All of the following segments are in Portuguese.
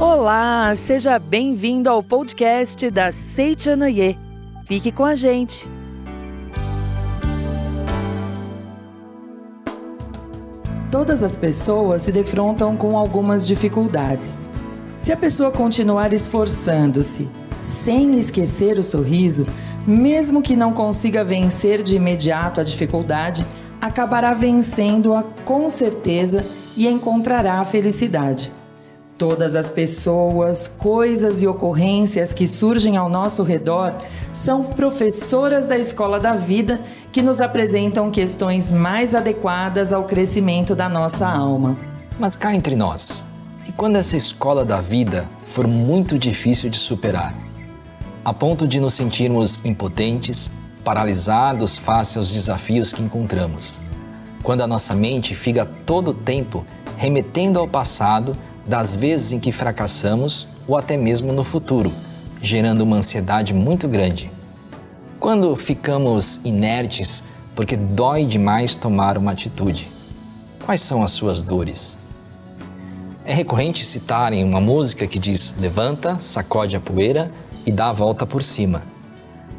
Olá, seja bem-vindo ao podcast da Seichanoye. Fique com a gente. Todas as pessoas se defrontam com algumas dificuldades. Se a pessoa continuar esforçando-se, sem esquecer o sorriso, mesmo que não consiga vencer de imediato a dificuldade, acabará vencendo-a com certeza e encontrará a felicidade. Todas as pessoas, coisas e ocorrências que surgem ao nosso redor são professoras da escola da vida que nos apresentam questões mais adequadas ao crescimento da nossa alma. Mas cá entre nós, e quando essa escola da vida for muito difícil de superar, a ponto de nos sentirmos impotentes, paralisados face aos desafios que encontramos? Quando a nossa mente fica todo o tempo remetendo ao passado das vezes em que fracassamos ou até mesmo no futuro, gerando uma ansiedade muito grande. Quando ficamos inertes porque dói demais tomar uma atitude, quais são as suas dores? É recorrente citarem uma música que diz: levanta, sacode a poeira e dá a volta por cima.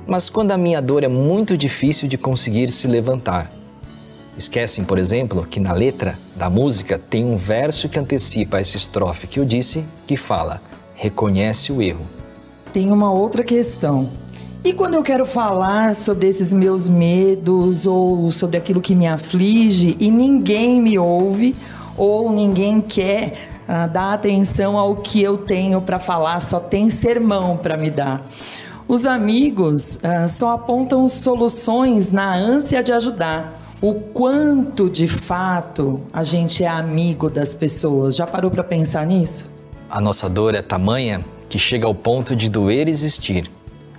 Mas quando a minha dor é muito difícil de conseguir se levantar, Esquecem, por exemplo, que na letra da música tem um verso que antecipa essa estrofe que eu disse, que fala: reconhece o erro. Tem uma outra questão. E quando eu quero falar sobre esses meus medos ou sobre aquilo que me aflige e ninguém me ouve ou ninguém quer uh, dar atenção ao que eu tenho para falar, só tem sermão para me dar. Os amigos uh, só apontam soluções na ânsia de ajudar o quanto de fato a gente é amigo das pessoas. Já parou para pensar nisso? A nossa dor é tamanha que chega ao ponto de doer existir.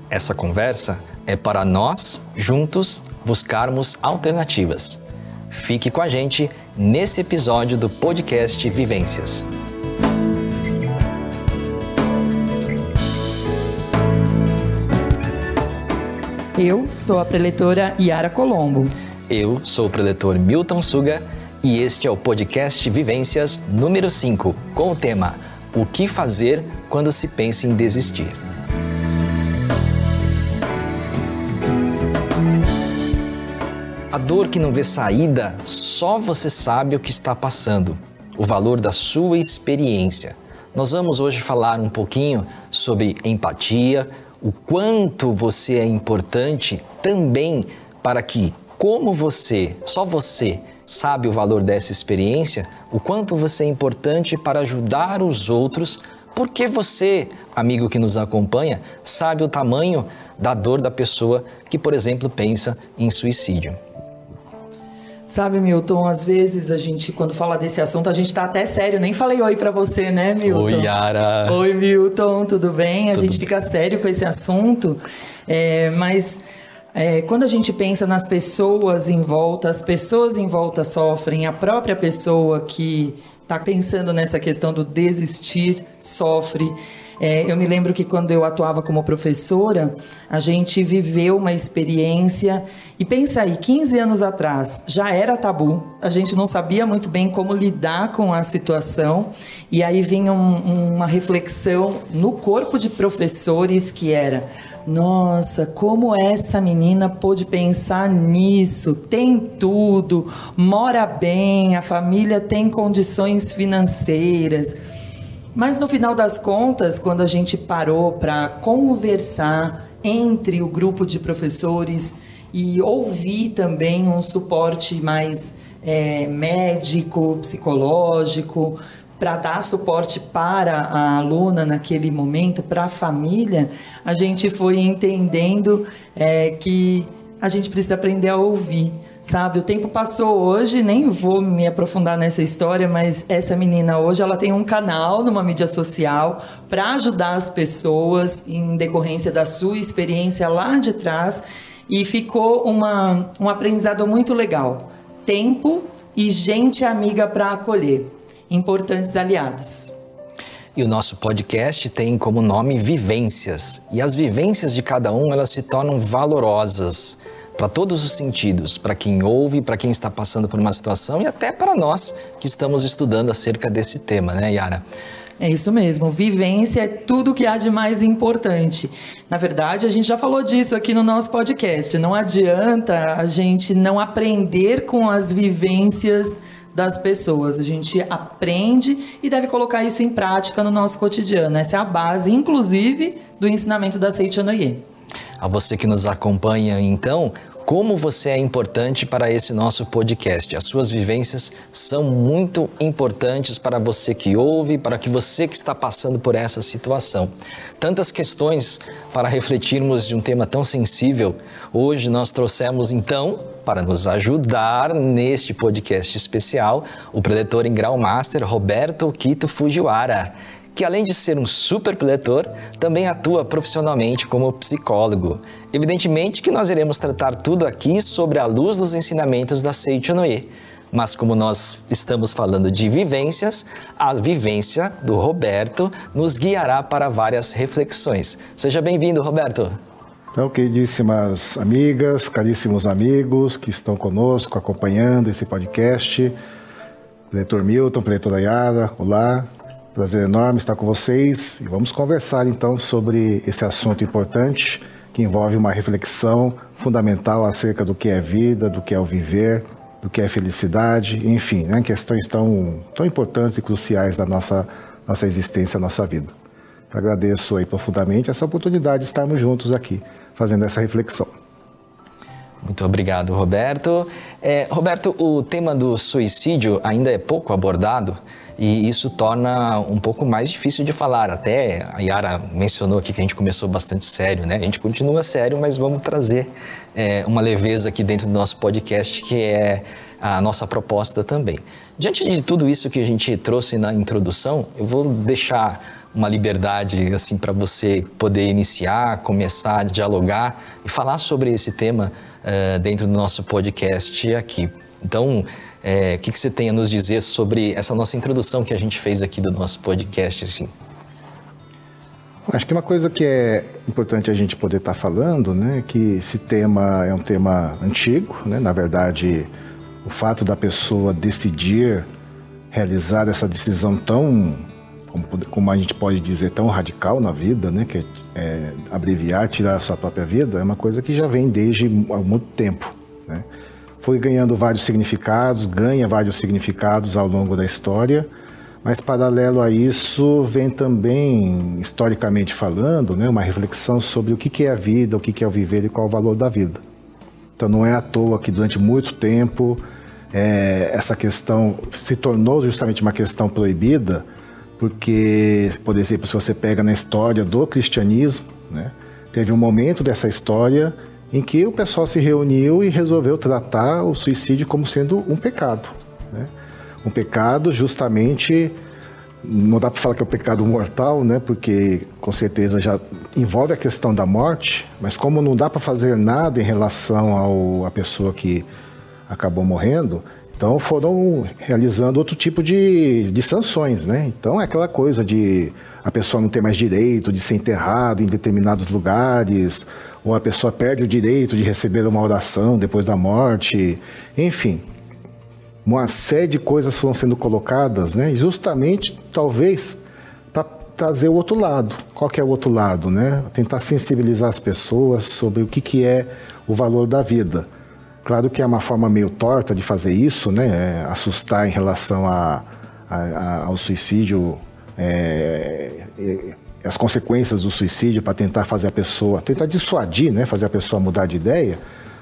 Essa conversa é para nós, juntos, buscarmos alternativas. Fique com a gente nesse episódio do podcast Vivências. Eu sou a preletora Yara Colombo. Eu sou o preletor Milton Suga e este é o podcast Vivências número 5, com o tema O que fazer quando se pensa em desistir. A dor que não vê saída, só você sabe o que está passando, o valor da sua experiência. Nós vamos hoje falar um pouquinho sobre empatia, o quanto você é importante também para que como você, só você, sabe o valor dessa experiência, o quanto você é importante para ajudar os outros, porque você, amigo que nos acompanha, sabe o tamanho da dor da pessoa que, por exemplo, pensa em suicídio. Sabe, Milton, às vezes a gente, quando fala desse assunto, a gente tá até sério. Nem falei oi para você, né, Milton? Oi, Yara. Oi, Milton, tudo bem? A tudo gente fica sério com esse assunto, é, mas é, quando a gente pensa nas pessoas em volta, as pessoas em volta sofrem, a própria pessoa que está pensando nessa questão do desistir sofre. É, eu me lembro que quando eu atuava como professora, a gente viveu uma experiência. E pensa aí, 15 anos atrás já era tabu, a gente não sabia muito bem como lidar com a situação. E aí vinha um, uma reflexão no corpo de professores que era nossa, como essa menina pôde pensar nisso? Tem tudo, mora bem, a família tem condições financeiras. Mas no final das contas, quando a gente parou para conversar entre o grupo de professores e ouvir também um suporte mais é, médico, psicológico, para dar suporte para a aluna naquele momento, para a família, a gente foi entendendo é, que a gente precisa aprender a ouvir, sabe? O tempo passou hoje, nem vou me aprofundar nessa história, mas essa menina hoje ela tem um canal numa mídia social para ajudar as pessoas em decorrência da sua experiência lá de trás e ficou uma, um aprendizado muito legal. Tempo e gente amiga para acolher importantes aliados. E o nosso podcast tem como nome Vivências. E as vivências de cada um, elas se tornam valorosas, para todos os sentidos, para quem ouve, para quem está passando por uma situação e até para nós que estamos estudando acerca desse tema, né, Yara? É isso mesmo, vivência é tudo que há de mais importante. Na verdade, a gente já falou disso aqui no nosso podcast. Não adianta a gente não aprender com as vivências das pessoas. A gente aprende e deve colocar isso em prática no nosso cotidiano. Essa é a base, inclusive, do ensinamento da Seichanoye. A você que nos acompanha, então, como você é importante para esse nosso podcast. As suas vivências são muito importantes para você que ouve, para que você que está passando por essa situação. Tantas questões para refletirmos de um tema tão sensível. Hoje nós trouxemos então, para nos ajudar neste podcast especial, o preletor em grau master Roberto Quito Fujiwara que além de ser um super preletor, também atua profissionalmente como psicólogo. Evidentemente que nós iremos tratar tudo aqui sobre a luz dos ensinamentos da Seiichi Noe. Mas como nós estamos falando de vivências, a vivência do Roberto nos guiará para várias reflexões. Seja bem-vindo, Roberto. Então, queridíssimas amigas, caríssimos amigos que estão conosco acompanhando esse podcast, Preletor Milton, Preletora Yara, olá, Prazer enorme estar com vocês e vamos conversar então sobre esse assunto importante que envolve uma reflexão fundamental acerca do que é vida, do que é o viver, do que é felicidade, enfim, né, questões tão, tão importantes e cruciais da nossa, nossa existência, nossa vida. agradeço aí profundamente essa oportunidade de estarmos juntos aqui fazendo essa reflexão. Muito obrigado, Roberto. É, Roberto, o tema do suicídio ainda é pouco abordado e isso torna um pouco mais difícil de falar. Até a Yara mencionou aqui que a gente começou bastante sério, né? A gente continua sério, mas vamos trazer é, uma leveza aqui dentro do nosso podcast, que é a nossa proposta também. Diante de tudo isso que a gente trouxe na introdução, eu vou deixar uma liberdade assim para você poder iniciar, começar dialogar e falar sobre esse tema uh, dentro do nosso podcast aqui. Então, é, o que, que você tem a nos dizer sobre essa nossa introdução que a gente fez aqui do nosso podcast? Assim? Acho que uma coisa que é importante a gente poder estar tá falando, né, que esse tema é um tema antigo, né, na verdade, o fato da pessoa decidir realizar essa decisão tão, como, como a gente pode dizer, tão radical na vida, né, que é, é abreviar, tirar a sua própria vida, é uma coisa que já vem desde há muito tempo, né foi ganhando vários significados, ganha vários significados ao longo da história, mas paralelo a isso vem também, historicamente falando, né, uma reflexão sobre o que é a vida, o que é o viver e qual é o valor da vida. Então não é à toa que durante muito tempo é, essa questão se tornou justamente uma questão proibida, porque, por exemplo, se você pega na história do cristianismo, né, teve um momento dessa história em que o pessoal se reuniu e resolveu tratar o suicídio como sendo um pecado. Né? Um pecado justamente, não dá para falar que é um pecado mortal, né? porque com certeza já envolve a questão da morte, mas como não dá para fazer nada em relação à pessoa que acabou morrendo, então foram realizando outro tipo de, de sanções. Né? Então é aquela coisa de a pessoa não ter mais direito de ser enterrado em determinados lugares, ou a pessoa perde o direito de receber uma oração depois da morte, enfim. Uma série de coisas foram sendo colocadas, né? Justamente, talvez, para trazer o outro lado. Qual que é o outro lado, né? Tentar sensibilizar as pessoas sobre o que, que é o valor da vida. Claro que é uma forma meio torta de fazer isso, né? É assustar em relação a, a, a, ao suicídio é, é, as consequências do suicídio para tentar fazer a pessoa, tentar dissuadir, né, fazer a pessoa mudar de ideia,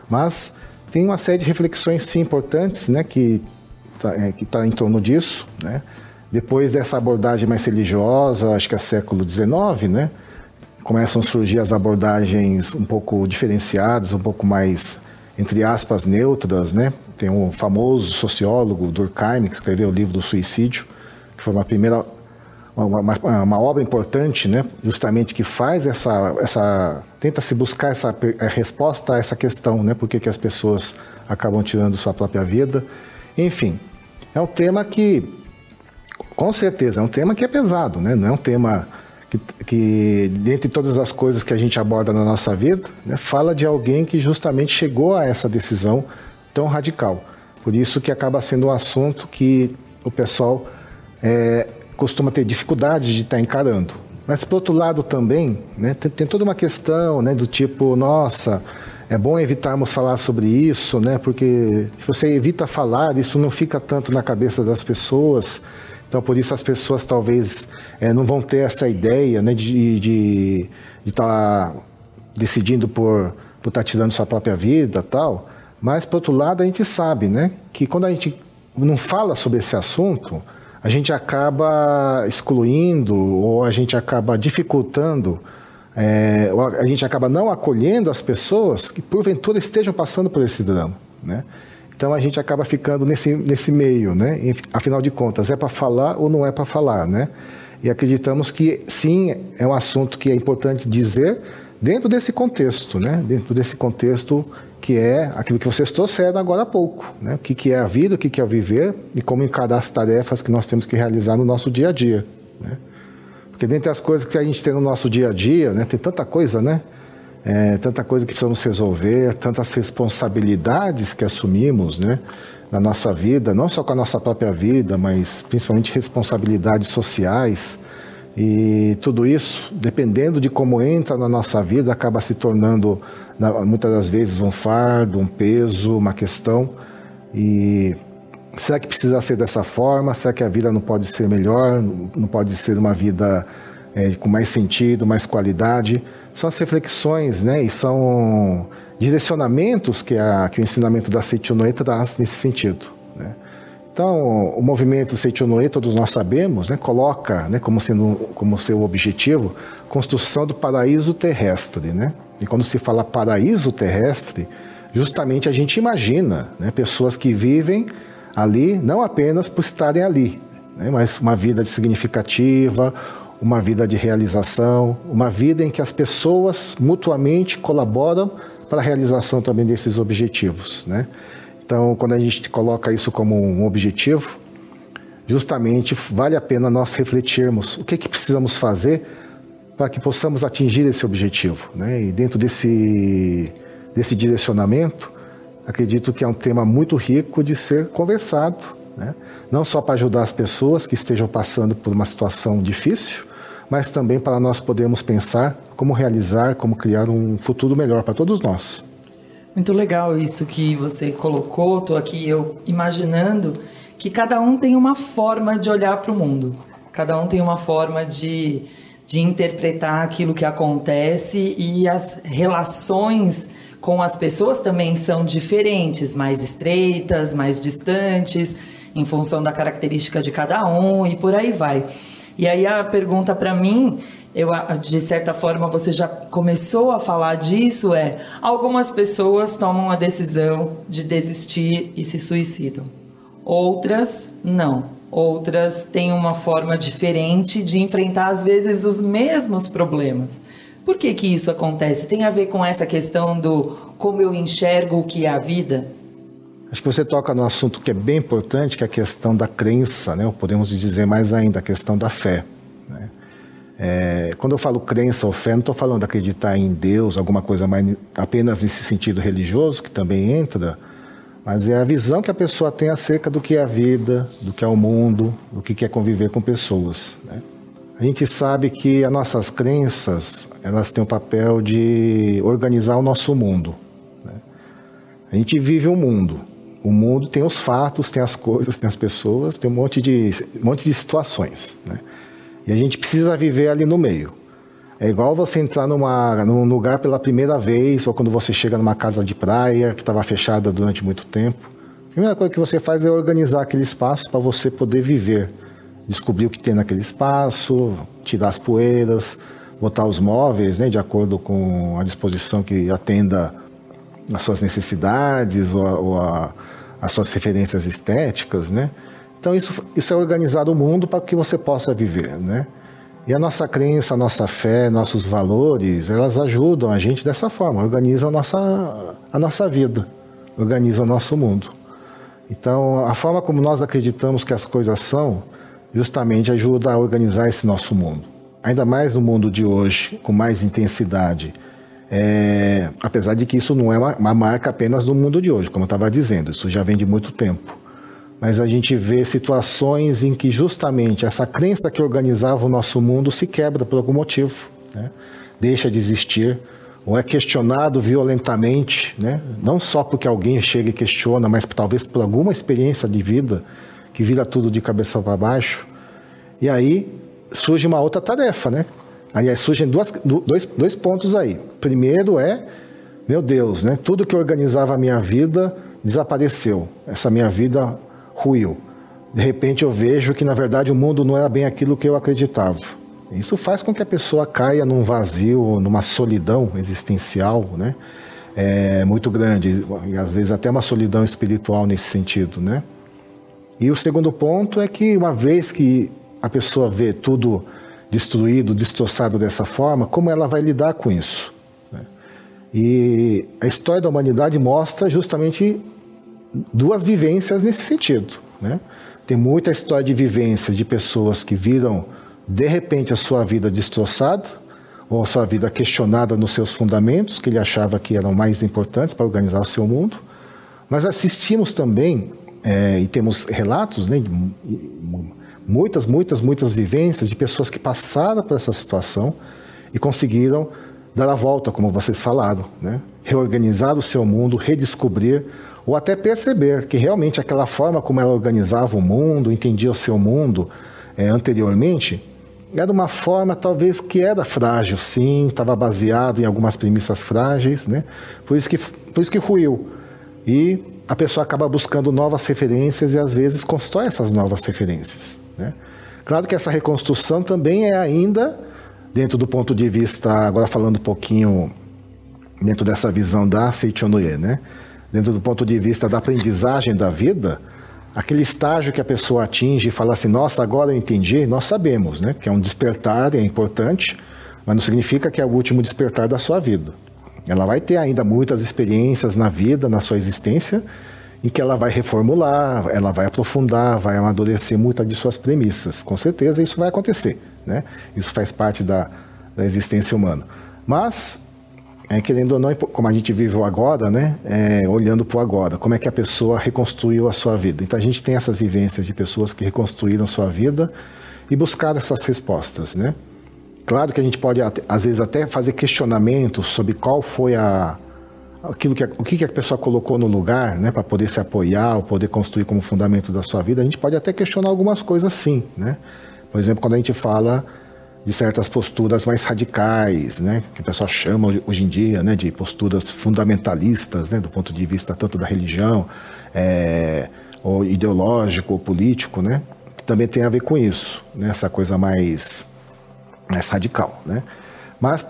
mas tem uma série de reflexões sim importantes, né, que está é, tá em torno disso, né. Depois dessa abordagem mais religiosa, acho que é século XIX, né, começam a surgir as abordagens um pouco diferenciadas, um pouco mais entre aspas neutras, né. Tem um famoso sociólogo Durkheim que escreveu o livro do suicídio, que foi uma primeira uma, uma, uma, obra importante, né, justamente que faz essa, essa tenta se buscar essa resposta a essa questão, né, por que as pessoas acabam tirando sua própria vida. Enfim, é um tema que, com certeza, é um tema que é pesado, né, não é um tema que, que dentre todas as coisas que a gente aborda na nossa vida, né, fala de alguém que justamente chegou a essa decisão tão radical. Por isso que acaba sendo um assunto que o pessoal é, costuma ter dificuldade de estar tá encarando. Mas, por outro lado, também, né, tem, tem, toda uma questão né, do tipo, nossa, é bom evitarmos falar sobre isso, né, porque se você evita falar, isso não fica tanto na cabeça das pessoas. Então, por isso as pessoas talvez é, não vão ter essa ideia né, de estar de, de tá decidindo por estar tá tirando sua própria vida tal. Mas, por outro lado, a gente sabe né, que quando a gente não fala sobre esse assunto, a gente acaba excluindo ou a gente acaba dificultando, é, a gente acaba não acolhendo as pessoas que porventura estejam passando por esse drama. Né? Então a gente acaba ficando nesse, nesse meio, né? Afinal de contas, é para falar ou não é para falar, né? E acreditamos que sim, é um assunto que é importante dizer dentro desse contexto, né? Dentro desse contexto que é aquilo que vocês trouxeram agora há pouco, né? O que, que é a vida, o que, que é viver e como encarar as tarefas que nós temos que realizar no nosso dia a dia, né? Porque dentre as coisas que a gente tem no nosso dia a dia, né? Tem tanta coisa, né? É, tanta coisa que precisamos resolver, tantas responsabilidades que assumimos, né? Na nossa vida, não só com a nossa própria vida, mas principalmente responsabilidades sociais. E tudo isso, dependendo de como entra na nossa vida, acaba se tornando, muitas das vezes, um fardo, um peso, uma questão. E será que precisa ser dessa forma? Será que a vida não pode ser melhor? Não pode ser uma vida é, com mais sentido, mais qualidade? São as reflexões né, e são direcionamentos que, a, que o ensinamento da Seichonoe traz nesse sentido. Né? Então, o movimento Seichonoe, todos nós sabemos, né, coloca né, como, sendo, como seu objetivo construção do paraíso terrestre. Né? E quando se fala paraíso terrestre, justamente a gente imagina né, pessoas que vivem ali não apenas por estarem ali, né, mas uma vida significativa, uma vida de realização, uma vida em que as pessoas mutuamente colaboram para a realização também desses objetivos, né? Então, quando a gente coloca isso como um objetivo, justamente vale a pena nós refletirmos o que, é que precisamos fazer para que possamos atingir esse objetivo, né? E dentro desse desse direcionamento, acredito que é um tema muito rico de ser conversado, né? Não só para ajudar as pessoas que estejam passando por uma situação difícil, mas também para nós podermos pensar como realizar, como criar um futuro melhor para todos nós. Muito legal isso que você colocou. Estou aqui eu imaginando que cada um tem uma forma de olhar para o mundo. Cada um tem uma forma de, de interpretar aquilo que acontece e as relações com as pessoas também são diferentes, mais estreitas, mais distantes, em função da característica de cada um e por aí vai. E aí a pergunta para mim, eu de certa forma você já começou a falar disso é, algumas pessoas tomam a decisão de desistir e se suicidam. Outras não. Outras têm uma forma diferente de enfrentar às vezes os mesmos problemas. Por que que isso acontece? Tem a ver com essa questão do como eu enxergo o que é a vida? Acho que você toca no assunto que é bem importante, que é a questão da crença, né? ou podemos dizer mais ainda, a questão da fé. Né? É, quando eu falo crença ou fé, não estou falando de acreditar em Deus, alguma coisa mais apenas nesse sentido religioso, que também entra, mas é a visão que a pessoa tem acerca do que é a vida, do que é o mundo, do que é conviver com pessoas. Né? A gente sabe que as nossas crenças, elas têm o papel de organizar o nosso mundo. Né? A gente vive um mundo, o mundo tem os fatos, tem as coisas, tem as pessoas, tem um monte de, um monte de situações. Né? E a gente precisa viver ali no meio. É igual você entrar numa, num lugar pela primeira vez, ou quando você chega numa casa de praia que estava fechada durante muito tempo. A primeira coisa que você faz é organizar aquele espaço para você poder viver. Descobrir o que tem naquele espaço, tirar as poeiras, botar os móveis né, de acordo com a disposição que atenda às suas necessidades ou a, ou a as suas referências estéticas, né? Então isso, isso é organizar o mundo para que você possa viver, né? E a nossa crença, a nossa fé, nossos valores, elas ajudam a gente dessa forma, organizam a nossa, a nossa vida, organizam o nosso mundo. Então, a forma como nós acreditamos que as coisas são, justamente ajuda a organizar esse nosso mundo. ainda mais no mundo de hoje, com mais intensidade. É, apesar de que isso não é uma, uma marca apenas do mundo de hoje, como eu estava dizendo, isso já vem de muito tempo. Mas a gente vê situações em que justamente essa crença que organizava o nosso mundo se quebra por algum motivo, né? deixa de existir, ou é questionado violentamente, né? não só porque alguém chega e questiona, mas talvez por alguma experiência de vida que vira tudo de cabeça para baixo. E aí surge uma outra tarefa, né? Aliás, surgem duas, dois, dois pontos aí. Primeiro é, meu Deus, né? Tudo que organizava a minha vida desapareceu. Essa minha vida ruiu. De repente eu vejo que na verdade o mundo não era bem aquilo que eu acreditava. Isso faz com que a pessoa caia num vazio, numa solidão existencial, né? É muito grande e às vezes até uma solidão espiritual nesse sentido, né? E o segundo ponto é que uma vez que a pessoa vê tudo destruído, destroçado dessa forma, como ela vai lidar com isso? Né? E a história da humanidade mostra justamente duas vivências nesse sentido. Né? Tem muita história de vivência de pessoas que viram de repente a sua vida destroçada ou a sua vida questionada nos seus fundamentos, que ele achava que eram mais importantes para organizar o seu mundo. Mas assistimos também, é, e temos relatos né, de muitas, muitas, muitas vivências de pessoas que passaram por essa situação e conseguiram dar a volta, como vocês falaram, né? reorganizar o seu mundo, redescobrir ou até perceber que realmente aquela forma como ela organizava o mundo, entendia o seu mundo é, anteriormente, era uma forma talvez que era frágil, sim, estava baseado em algumas premissas frágeis, né? Por isso que por isso que ruiu. E a pessoa acaba buscando novas referências e às vezes constrói essas novas referências. Né? Claro que essa reconstrução também é ainda, dentro do ponto de vista, agora falando um pouquinho dentro dessa visão da Seichonoye, né? dentro do ponto de vista da aprendizagem da vida, aquele estágio que a pessoa atinge e fala assim, nossa, agora eu entendi, nós sabemos, né? Que é um despertar, é importante, mas não significa que é o último despertar da sua vida. Ela vai ter ainda muitas experiências na vida, na sua existência, em que ela vai reformular, ela vai aprofundar, vai amadurecer muitas de suas premissas. Com certeza isso vai acontecer, né? Isso faz parte da, da existência humana. Mas, é, querendo ou não, como a gente vive o agora, né? É, olhando para o agora, como é que a pessoa reconstruiu a sua vida. Então a gente tem essas vivências de pessoas que reconstruíram sua vida e buscar essas respostas, né? Claro que a gente pode, às vezes, até fazer questionamentos sobre qual foi a, aquilo que, o que a pessoa colocou no lugar, né, para poder se apoiar ou poder construir como fundamento da sua vida, a gente pode até questionar algumas coisas sim, né? Por exemplo, quando a gente fala de certas posturas mais radicais, né, que o pessoal chama hoje em dia, né, de posturas fundamentalistas, né, do ponto de vista tanto da religião, é, ou ideológico ou político, né, que também tem a ver com isso, né, essa coisa mais mais radical, né? mas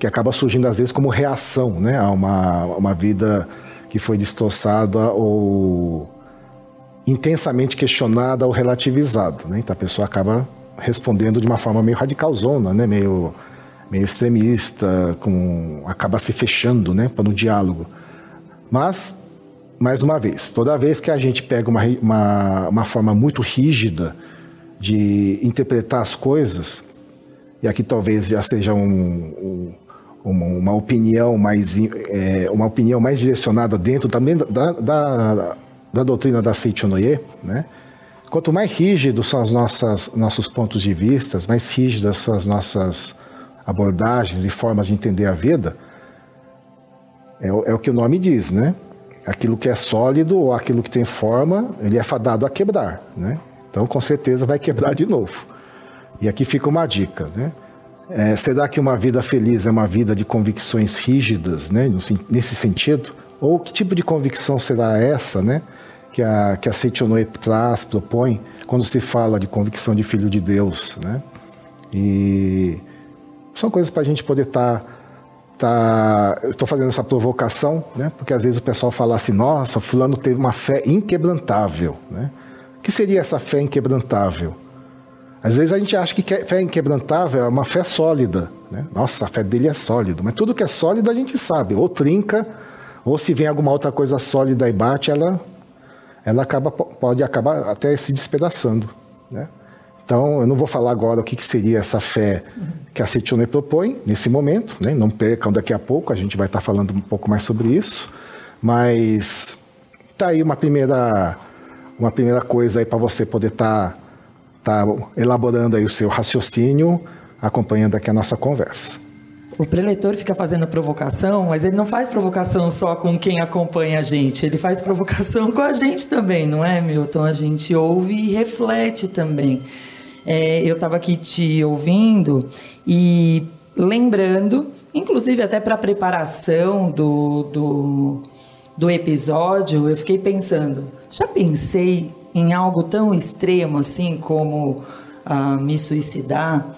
que acaba surgindo às vezes como reação né, a uma, uma vida que foi destroçada ou intensamente questionada ou relativizada. Né? Então a pessoa acaba respondendo de uma forma meio radicalzona, né? meio, meio extremista, com, acaba se fechando né? para o diálogo. Mas, mais uma vez, toda vez que a gente pega uma, uma, uma forma muito rígida de interpretar as coisas, e aqui talvez já seja um, um, uma opinião mais é, uma opinião mais direcionada dentro também da, da, da doutrina da Seichonoye, né? Quanto mais rígidos são os nossos pontos de vista, mais rígidas são as nossas abordagens e formas de entender a vida, é, é o que o nome diz, né? Aquilo que é sólido ou aquilo que tem forma, ele é fadado a quebrar, né? Então, com certeza vai quebrar de novo. E aqui fica uma dica, né? É, será que uma vida feliz é uma vida de convicções rígidas, né? Nesse sentido? Ou que tipo de convicção será essa, né? Que a, que a Seichonoe traz, propõe, quando se fala de convicção de filho de Deus, né? E são coisas para a gente poder estar... Tá, tá, eu estou fazendo essa provocação, né? Porque às vezes o pessoal fala assim, nossa, fulano teve uma fé inquebrantável, né? O que seria essa fé inquebrantável? Às vezes a gente acha que fé inquebrantável é uma fé sólida. Né? Nossa, a fé dele é sólida. Mas tudo que é sólido a gente sabe. Ou trinca, ou se vem alguma outra coisa sólida e bate, ela, ela acaba, pode acabar até se despedaçando. Né? Então, eu não vou falar agora o que, que seria essa fé que a Setionê propõe nesse momento, né? não percam daqui a pouco, a gente vai estar falando um pouco mais sobre isso, mas tá aí uma primeira, uma primeira coisa aí para você poder estar tá, tá elaborando aí o seu raciocínio, acompanhando aqui a nossa conversa. O preletor fica fazendo provocação, mas ele não faz provocação só com quem acompanha a gente, ele faz provocação com a gente também, não é, Milton? A gente ouve e reflete também. É, eu estava aqui te ouvindo e lembrando, inclusive até para a preparação do, do, do episódio, eu fiquei pensando, já pensei em algo tão extremo assim como ah, me suicidar?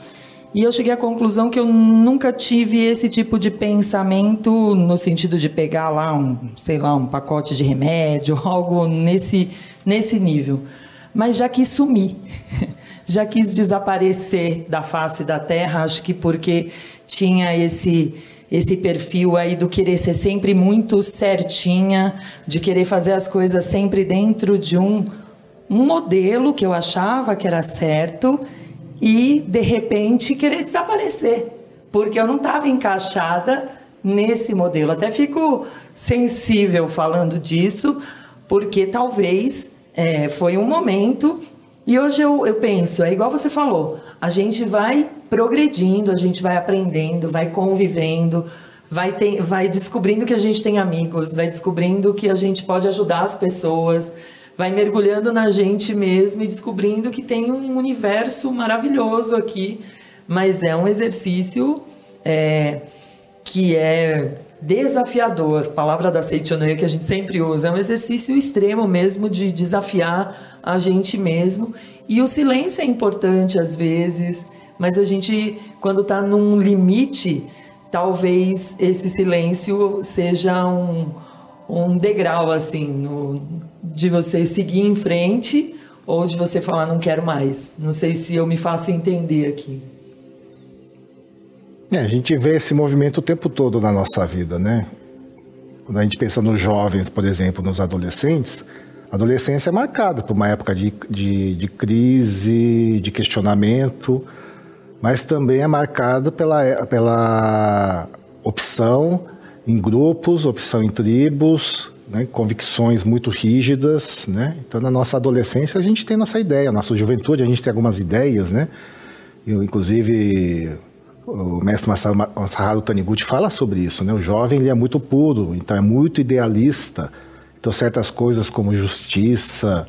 E eu cheguei à conclusão que eu nunca tive esse tipo de pensamento no sentido de pegar lá um, sei lá, um pacote de remédio, algo nesse, nesse nível. Mas já quis sumir, já quis desaparecer da face da terra, acho que porque tinha esse esse perfil aí do querer ser sempre muito certinha, de querer fazer as coisas sempre dentro de um, um modelo que eu achava que era certo e de repente querer desaparecer, porque eu não estava encaixada nesse modelo. Até fico sensível falando disso, porque talvez é, foi um momento. E hoje eu, eu penso, é igual você falou, a gente vai progredindo, a gente vai aprendendo, vai convivendo, vai, ter, vai descobrindo que a gente tem amigos, vai descobrindo que a gente pode ajudar as pessoas, vai mergulhando na gente mesmo e descobrindo que tem um universo maravilhoso aqui, mas é um exercício é, que é desafiador, palavra da Seichonoye que a gente sempre usa, é um exercício extremo mesmo de desafiar a gente mesmo. E o silêncio é importante às vezes, mas a gente, quando está num limite, talvez esse silêncio seja um, um degrau assim no, de você seguir em frente ou de você falar não quero mais. Não sei se eu me faço entender aqui. É, a gente vê esse movimento o tempo todo na nossa vida, né? Quando a gente pensa nos jovens, por exemplo, nos adolescentes, a adolescência é marcada por uma época de, de, de crise, de questionamento, mas também é marcada pela, pela opção em grupos, opção em tribos, né, convicções muito rígidas, né? Então, na nossa adolescência, a gente tem nossa ideia, na nossa juventude, a gente tem algumas ideias, né? Eu, inclusive, o mestre Masaharu Taniguchi fala sobre isso, né? O jovem, ele é muito puro, então é muito idealista. Então, certas coisas como justiça,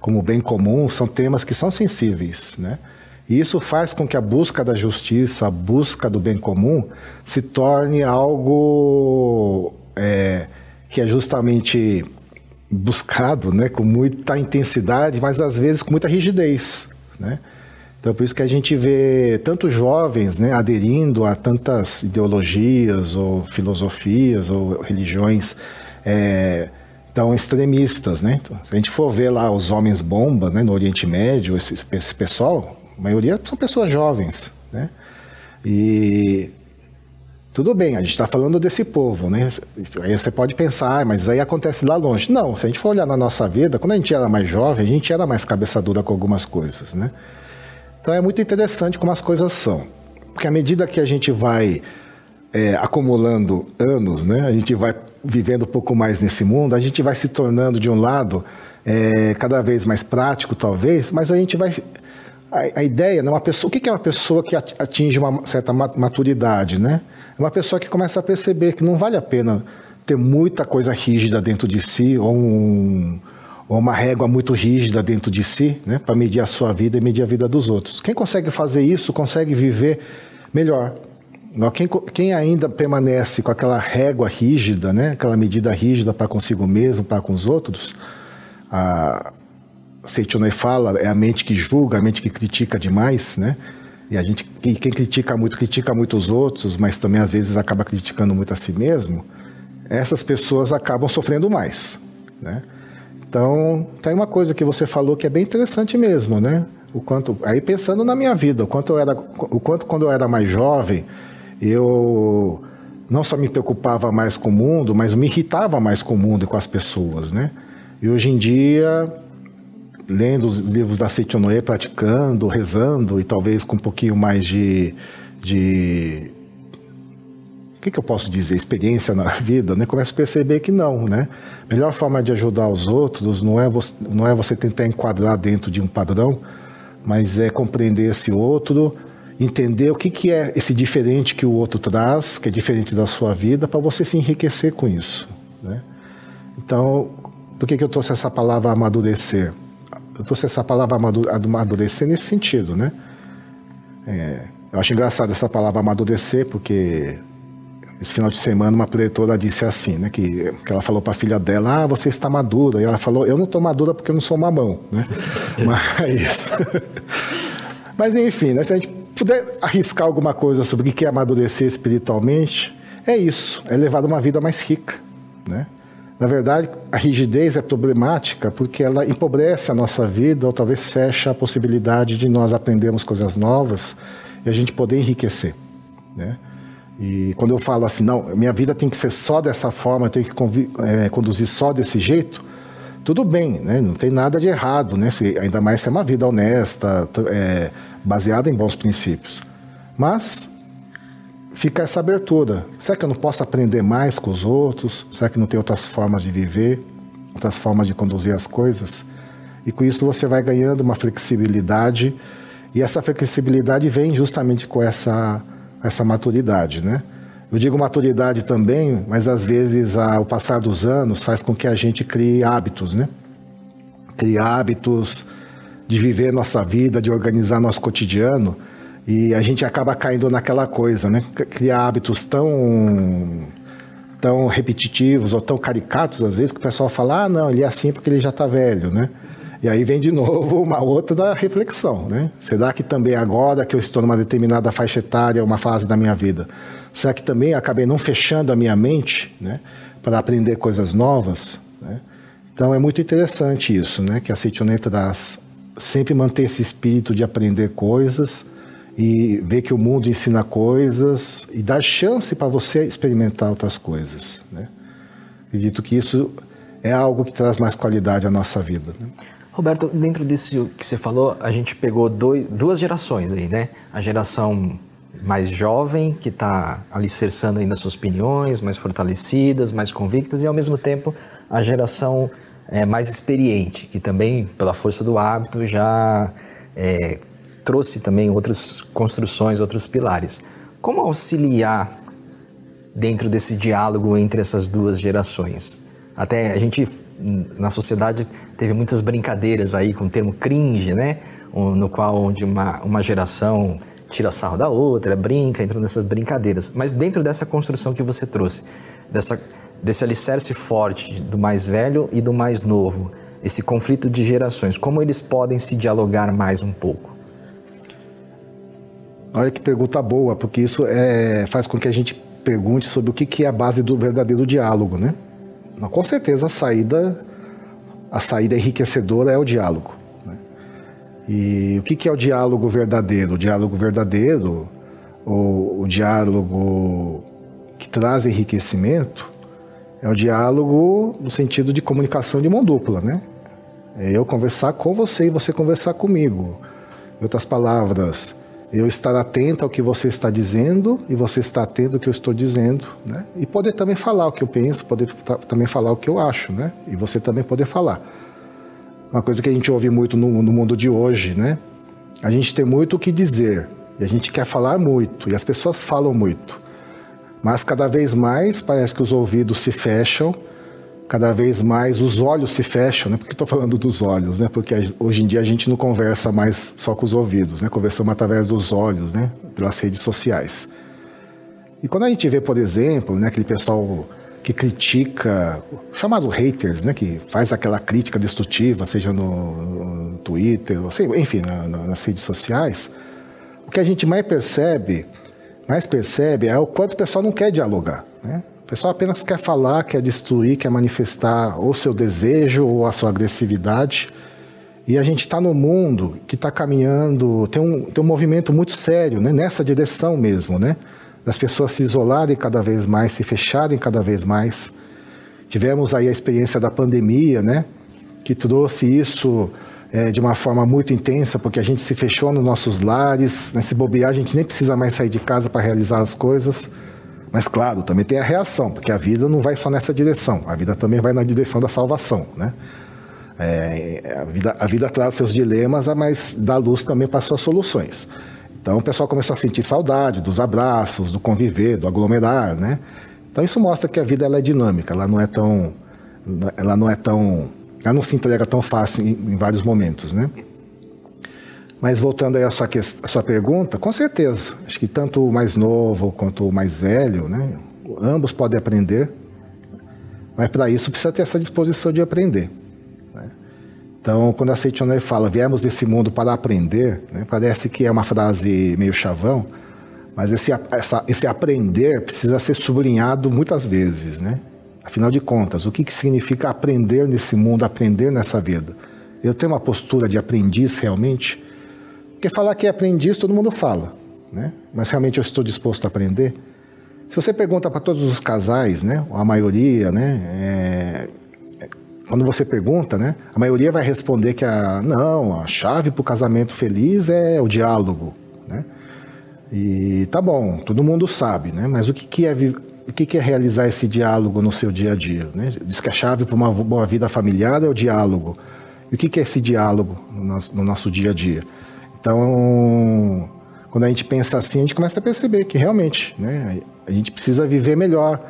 como bem comum, são temas que são sensíveis, né? E isso faz com que a busca da justiça, a busca do bem comum, se torne algo é, que é justamente buscado né, com muita intensidade, mas às vezes com muita rigidez. Né? Então, por isso que a gente vê tantos jovens né, aderindo a tantas ideologias ou filosofias ou religiões é, tão extremistas. Né? Então, se a gente for ver lá os homens bomba né, no Oriente Médio, esse, esse pessoal, a maioria são pessoas jovens. Né? E tudo bem, a gente está falando desse povo, né? Aí você pode pensar, ah, mas aí acontece lá longe. Não, se a gente for olhar na nossa vida, quando a gente era mais jovem, a gente era mais cabeça dura com algumas coisas, né? Então é muito interessante como as coisas são. Porque à medida que a gente vai é, acumulando anos, né? A gente vai vivendo um pouco mais nesse mundo, a gente vai se tornando, de um lado, é, cada vez mais prático, talvez, mas a gente vai a, a, ideia, né, uma pessoa, o que é uma pessoa que atinge uma certa maturidade, né? Uma pessoa que começa a perceber que não vale a pena ter muita coisa rígida dentro de si ou, um, ou uma régua muito rígida dentro de si, né, para medir a sua vida e medir a vida dos outros. Quem consegue fazer isso consegue viver melhor. Quem, quem ainda permanece com aquela régua rígida, né, aquela medida rígida para consigo mesmo, para com os outros, a Seitonai fala, é a mente que julga, a mente que critica demais, né? E a gente, quem critica muito, critica muito os outros, mas também às vezes acaba criticando muito a si mesmo, essas pessoas acabam sofrendo mais, né? Então, tem uma coisa que você falou que é bem interessante mesmo, né? O quanto, aí pensando na minha vida, o quanto eu era, o quanto quando eu era mais jovem, eu não só me preocupava mais com o mundo, mas me irritava mais com o mundo e com as pessoas, né? E hoje em dia lendo os livros da Seichonoe, praticando, rezando e talvez com um pouquinho mais de, de o que, que, eu posso dizer, experiência na vida, né? Começo a perceber que não, né? A melhor forma de ajudar os outros não é você, não é você tentar enquadrar dentro de um padrão, mas é compreender esse outro, entender o que, que é esse diferente que o outro traz, que é diferente da sua vida, para você se enriquecer com isso, né? Então, por que, que eu trouxe essa palavra amadurecer? Eu trouxe essa palavra amadurecer nesse sentido, né? É, eu acho engraçado essa palavra amadurecer, porque esse final de semana uma pretora disse assim, né, que, que ela falou para a filha dela, ah, você está madura. E ela falou, eu não estou madura porque eu não sou mamão, né? Mas, mas enfim, né, se a gente puder arriscar alguma coisa sobre o que é amadurecer espiritualmente, é isso, é levar uma vida mais rica, né? Na verdade, a rigidez é problemática porque ela empobrece a nossa vida ou talvez fecha a possibilidade de nós aprendermos coisas novas e a gente poder enriquecer, né? E quando eu falo assim, não, minha vida tem que ser só dessa forma, eu tenho que é, conduzir só desse jeito, tudo bem, né? não tem nada de errado, né? Se, ainda mais se é uma vida honesta, é, baseada em bons princípios. Mas fica essa abertura. Será que eu não posso aprender mais com os outros? Será que não tem outras formas de viver, outras formas de conduzir as coisas? E com isso você vai ganhando uma flexibilidade, e essa flexibilidade vem justamente com essa essa maturidade, né? Eu digo maturidade também, mas às vezes a, o passar dos anos faz com que a gente crie hábitos, né? Crie hábitos de viver nossa vida, de organizar nosso cotidiano e a gente acaba caindo naquela coisa, né? Criar hábitos tão tão repetitivos ou tão caricatos às vezes que o pessoal fala, ah, não, ele é assim porque ele já está velho, né? E aí vem de novo uma outra reflexão, né? Será que também agora que eu estou numa determinada faixa etária, uma fase da minha vida, será que também acabei não fechando a minha mente, né, para aprender coisas novas, né? Então é muito interessante isso, né, que a Seitonê traz sempre manter esse espírito de aprender coisas e ver que o mundo ensina coisas e dar chance para você experimentar outras coisas, né? Acredito que isso é algo que traz mais qualidade à nossa vida. Né? Roberto, dentro disso que você falou, a gente pegou dois, duas gerações aí, né? A geração mais jovem, que está alicerçando ainda suas opiniões, mais fortalecidas, mais convictas, e ao mesmo tempo a geração é, mais experiente, que também, pela força do hábito, já é, trouxe também outras construções, outros pilares. Como auxiliar dentro desse diálogo entre essas duas gerações? Até a gente na sociedade teve muitas brincadeiras aí com o termo cringe, né? No qual onde uma, uma geração tira sarro da outra, brinca, entra nessas brincadeiras. Mas dentro dessa construção que você trouxe, dessa, desse alicerce forte do mais velho e do mais novo, esse conflito de gerações, como eles podem se dialogar mais um pouco? Olha que pergunta boa, porque isso é, faz com que a gente pergunte sobre o que, que é a base do verdadeiro diálogo, né? Com certeza a saída, a saída enriquecedora é o diálogo. Né? E o que, que é o diálogo verdadeiro? O diálogo verdadeiro, ou o diálogo que traz enriquecimento, é o diálogo no sentido de comunicação de mão dupla, né? É eu conversar com você e você conversar comigo. Em outras palavras, eu estar atento ao que você está dizendo e você estar atento ao que eu estou dizendo, né? E poder também falar o que eu penso, poder também falar o que eu acho, né? E você também poder falar. Uma coisa que a gente ouve muito no, no mundo de hoje, né? A gente tem muito o que dizer e a gente quer falar muito e as pessoas falam muito, mas cada vez mais parece que os ouvidos se fecham cada vez mais os olhos se fecham, né? Por que estou falando dos olhos, né? Porque hoje em dia a gente não conversa mais só com os ouvidos, né? Conversamos através dos olhos, né? Pelas redes sociais. E quando a gente vê, por exemplo, né, aquele pessoal que critica, chamado haters, né, que faz aquela crítica destrutiva, seja no, no Twitter, ou seja, enfim, na, na, nas redes sociais, o que a gente mais percebe, mais percebe é o quanto o pessoal não quer dialogar, né? Pessoal apenas quer falar, quer destruir, quer manifestar ou seu desejo ou a sua agressividade. E a gente está no mundo que está caminhando, tem um, tem um movimento muito sério né, nessa direção mesmo, né? Das pessoas se isolarem cada vez mais, se fecharem cada vez mais. Tivemos aí a experiência da pandemia, né? Que trouxe isso é, de uma forma muito intensa, porque a gente se fechou nos nossos lares, né? se bobear, a gente nem precisa mais sair de casa para realizar as coisas. Mas, claro, também tem a reação, porque a vida não vai só nessa direção, a vida também vai na direção da salvação. Né? É, a, vida, a vida traz seus dilemas, mas dá luz também para suas soluções. Então o pessoal começou a sentir saudade dos abraços, do conviver, do aglomerar, né? Então isso mostra que a vida ela é dinâmica, ela não é tão, ela não é tão ela não se entrega tão fácil em, em vários momentos, né? Mas voltando aí à sua, à sua pergunta, com certeza, acho que tanto o mais novo quanto o mais velho, né, ambos podem aprender, mas para isso precisa ter essa disposição de aprender. Né? Então, quando a Seitonai fala, viemos desse mundo para aprender, né, parece que é uma frase meio chavão, mas esse, essa, esse aprender precisa ser sublinhado muitas vezes, né? Afinal de contas, o que, que significa aprender nesse mundo, aprender nessa vida? Eu tenho uma postura de aprendiz realmente? Porque falar que é aprendiz todo mundo fala, né? mas realmente eu estou disposto a aprender? Se você pergunta para todos os casais, né, a maioria, né, é, é, quando você pergunta, né, a maioria vai responder que a, não, a chave para o casamento feliz é o diálogo. Né? E tá bom, todo mundo sabe, né? mas o que, que é o que é realizar esse diálogo no seu dia a dia? Né? Diz que a chave para uma boa vida familiar é o diálogo. E o que é esse diálogo no nosso, no nosso dia a dia? Então, quando a gente pensa assim, a gente começa a perceber que realmente né, a gente precisa viver melhor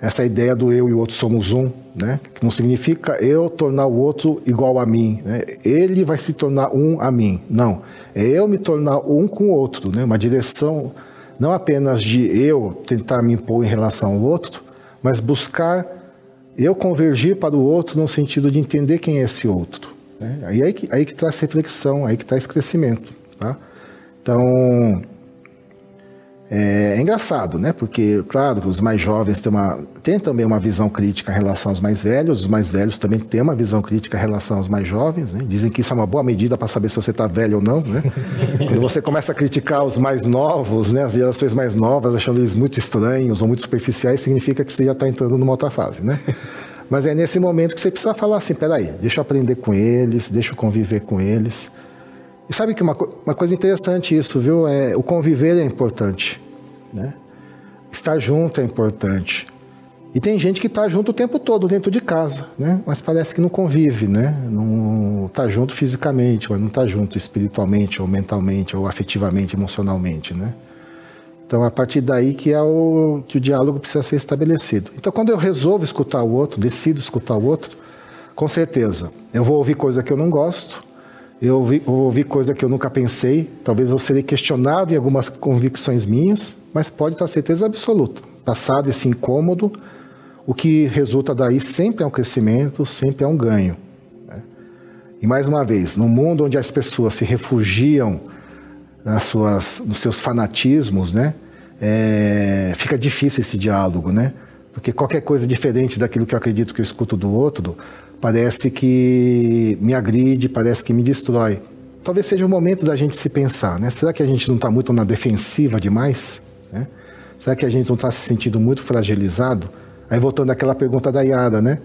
essa ideia do eu e o outro somos um, né? que não significa eu tornar o outro igual a mim. Né? Ele vai se tornar um a mim. Não. É eu me tornar um com o outro, né? uma direção não apenas de eu tentar me impor em relação ao outro, mas buscar eu convergir para o outro no sentido de entender quem é esse outro. Né? Aí, aí, que, aí que traz reflexão, aí que traz crescimento. Tá? Então, é, é, engraçado, né? Porque, claro, os mais jovens têm, uma, têm também uma visão crítica em relação aos mais velhos, os mais velhos também têm uma visão crítica em relação aos mais jovens, né? Dizem que isso é uma boa medida para saber se você está velho ou não, né? Quando você começa a criticar os mais novos, né? As gerações mais novas, achando eles muito estranhos ou muito superficiais, significa que você já está entrando numa outra fase, né? Mas é nesse momento que você precisa falar assim, peraí, deixa eu aprender com eles, deixa eu conviver com eles, e sabe que uma, uma coisa interessante isso, viu? É, o conviver é importante, né? Estar junto é importante. E tem gente que está junto o tempo todo dentro de casa, né? Mas parece que não convive, né? Não está junto fisicamente, mas não está junto espiritualmente, ou mentalmente, ou afetivamente, emocionalmente, né? Então, a partir daí que é o que o diálogo precisa ser estabelecido. Então, quando eu resolvo escutar o outro, decido escutar o outro, com certeza, eu vou ouvir coisa que eu não gosto, eu ouvi, eu ouvi coisa que eu nunca pensei, talvez eu serei questionado em algumas convicções minhas, mas pode ter certeza absoluta. Passado esse incômodo, o que resulta daí sempre é um crescimento, sempre é um ganho. Né? E mais uma vez, num mundo onde as pessoas se refugiam nas suas, nos seus fanatismos, né? É, fica difícil esse diálogo, né? Porque qualquer coisa diferente daquilo que eu acredito que eu escuto do outro, parece que me agride, parece que me destrói. Talvez seja o momento da gente se pensar, né? Será que a gente não está muito na defensiva demais? Né? Será que a gente não está se sentindo muito fragilizado? Aí voltando àquela pergunta da Yara, né?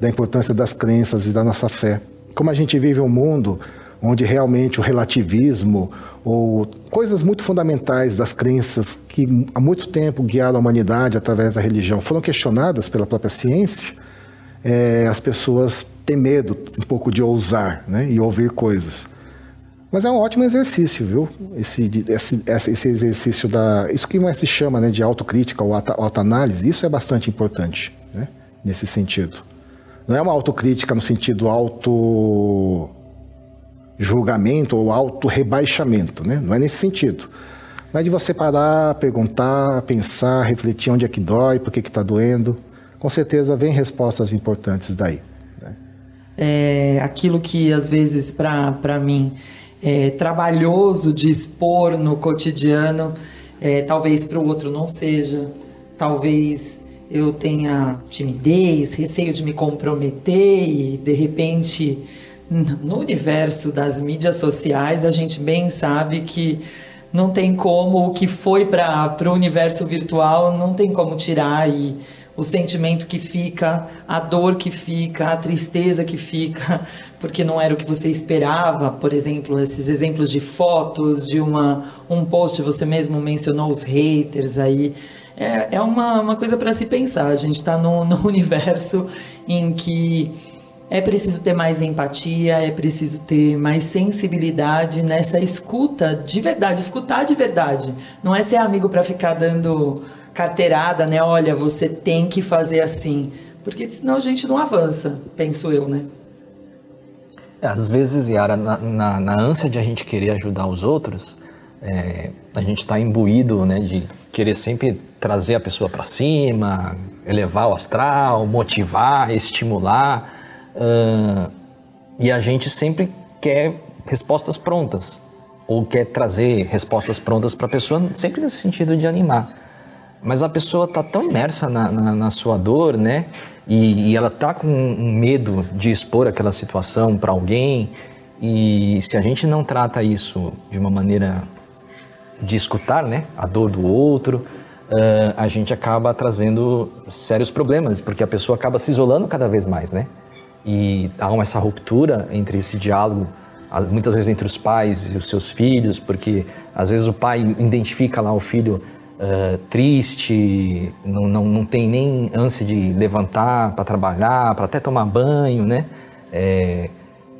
Da importância das crenças e da nossa fé. Como a gente vive um mundo onde realmente o relativismo ou coisas muito fundamentais das crenças que há muito tempo guiaram a humanidade através da religião foram questionadas pela própria ciência, é, as pessoas têm medo um pouco de ousar né, e ouvir coisas. Mas é um ótimo exercício, viu? Esse, esse, esse exercício da. Isso que mais se chama né, de autocrítica ou autoanálise, isso é bastante importante né, nesse sentido. Não é uma autocrítica no sentido auto julgamento ou auto-rebaixamento, né? Não é nesse sentido. Mas de você parar, perguntar, pensar, refletir onde é que dói, por que está doendo com certeza vem respostas importantes daí. Né? É, aquilo que às vezes para mim é trabalhoso de expor no cotidiano, é, talvez para o outro não seja, talvez eu tenha timidez, receio de me comprometer e de repente no universo das mídias sociais a gente bem sabe que não tem como o que foi para o universo virtual não tem como tirar e o sentimento que fica, a dor que fica, a tristeza que fica, porque não era o que você esperava. Por exemplo, esses exemplos de fotos, de uma, um post, você mesmo mencionou os haters aí. É, é uma, uma coisa para se pensar. A gente está no universo em que é preciso ter mais empatia, é preciso ter mais sensibilidade nessa escuta de verdade, escutar de verdade. Não é ser amigo para ficar dando carteirada, né? Olha, você tem que fazer assim. Porque senão a gente não avança, penso eu, né? É, às vezes, Yara, na, na, na, ânsia de a gente querer ajudar os outros, é, a gente está imbuído né, de querer sempre trazer a pessoa para cima, elevar o astral, motivar, estimular. Uh, e a gente sempre quer respostas prontas, ou quer trazer respostas prontas para a pessoa, sempre nesse sentido de animar mas a pessoa está tão imersa na, na, na, sua dor, né? E, e ela está com um medo de expor aquela situação para alguém. E se a gente não trata isso de uma maneira de escutar, né, a dor do outro, uh, a gente acaba trazendo sérios problemas, porque a pessoa acaba se isolando cada vez mais, né? E há essa ruptura entre esse diálogo, muitas vezes entre os pais e os seus filhos, porque às vezes o pai identifica lá o filho uh, triste, não, não, não tem nem ânsia de levantar para trabalhar, para até tomar banho, né? É,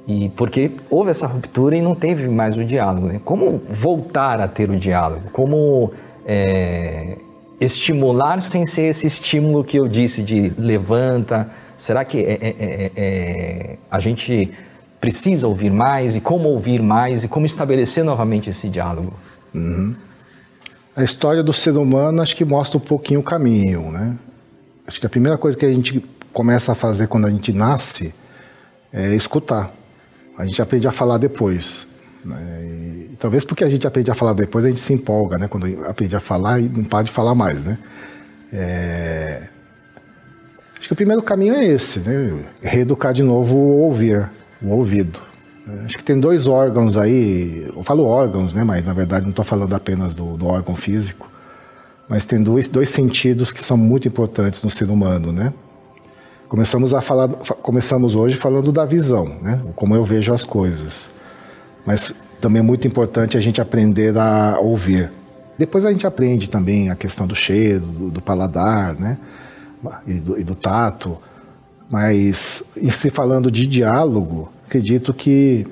e porque houve essa ruptura e não teve mais o diálogo. Né? Como voltar a ter o diálogo? Como é, estimular sem ser esse estímulo que eu disse de levanta? Será que é, é, é, é, a gente precisa ouvir mais e como ouvir mais e como estabelecer novamente esse diálogo? Uhum a história do ser humano acho que mostra um pouquinho o caminho, né? Acho que a primeira coisa que a gente começa a fazer quando a gente nasce é escutar. A gente aprende a falar depois. Né? E, talvez porque a gente aprende a falar depois, a gente se empolga, né? Quando aprende a falar e não para de falar mais, né? É... Acho que o primeiro caminho é esse, né? Reeducar de novo o ouvir, o ouvido. Acho que tem dois órgãos aí, eu falo órgãos, né, mas na verdade não estou falando apenas do, do, órgão físico, mas tem dois, dois sentidos que são muito importantes no ser humano, né? Começamos a falar, começamos hoje falando da visão, né? Como eu vejo as coisas. Mas também é muito importante a gente aprender a ouvir. Depois a gente aprende também a questão do cheiro, do, do paladar, né? E do, e do tato. Mas, se falando de diálogo, acredito que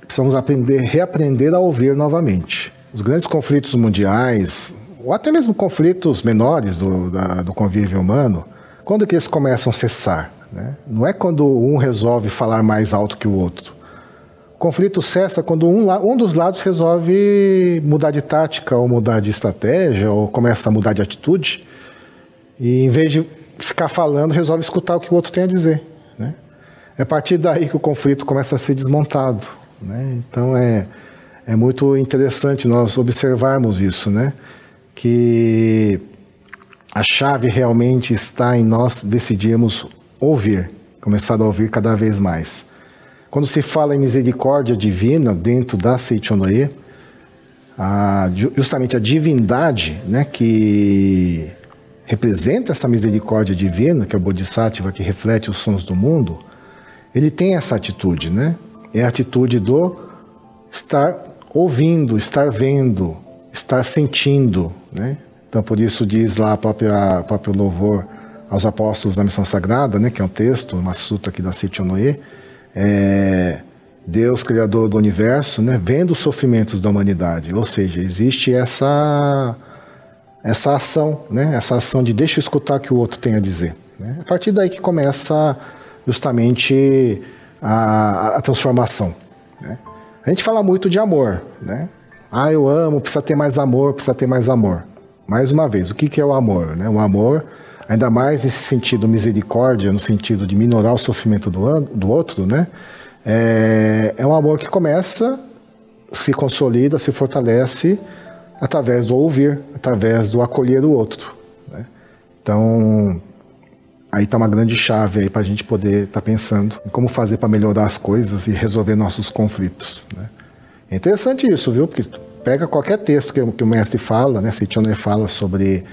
precisamos aprender, reaprender a ouvir novamente. Os grandes conflitos mundiais, ou até mesmo conflitos menores do, da, do convívio humano, quando que eles começam a cessar? Né? Não é quando um resolve falar mais alto que o outro. O conflito cessa quando um, um dos lados resolve mudar de tática, ou mudar de estratégia, ou começa a mudar de atitude, e em vez de ficar falando, resolve escutar o que o outro tem a dizer. Né? É a partir daí que o conflito começa a ser desmontado. Né? Então é, é muito interessante nós observarmos isso, né? que a chave realmente está em nós decidirmos ouvir, começar a ouvir cada vez mais. Quando se fala em misericórdia divina dentro da Seichonoye, justamente a divindade né, que representa essa misericórdia divina, que é o Bodhisattva que reflete os sons do mundo, ele tem essa atitude, né? É a atitude do estar ouvindo, estar vendo, estar sentindo, né? Então, por isso diz lá própria, próprio louvor aos apóstolos da missão sagrada, né? Que é um texto, uma suta aqui da Sitionoe, é Deus, Criador do Universo, né? Vendo os sofrimentos da humanidade. Ou seja, existe essa essa ação, né? Essa ação de deixa eu escutar o que o outro tem a dizer. Né? A partir daí que começa justamente a, a transformação. Né? A gente fala muito de amor, né? Ah, eu amo, precisa ter mais amor, precisa ter mais amor. Mais uma vez, o que, que é o amor? Né? O amor, ainda mais nesse sentido misericórdia, no sentido de minorar o sofrimento do, do outro, né? É, é um amor que começa, se consolida, se fortalece através do ouvir, através do acolher o outro. Né? Então, aí está uma grande chave aí para a gente poder estar tá pensando em como fazer para melhorar as coisas e resolver nossos conflitos. Né? É interessante isso, viu? Porque pega qualquer texto que, que o mestre fala, né? Citioné fala sobre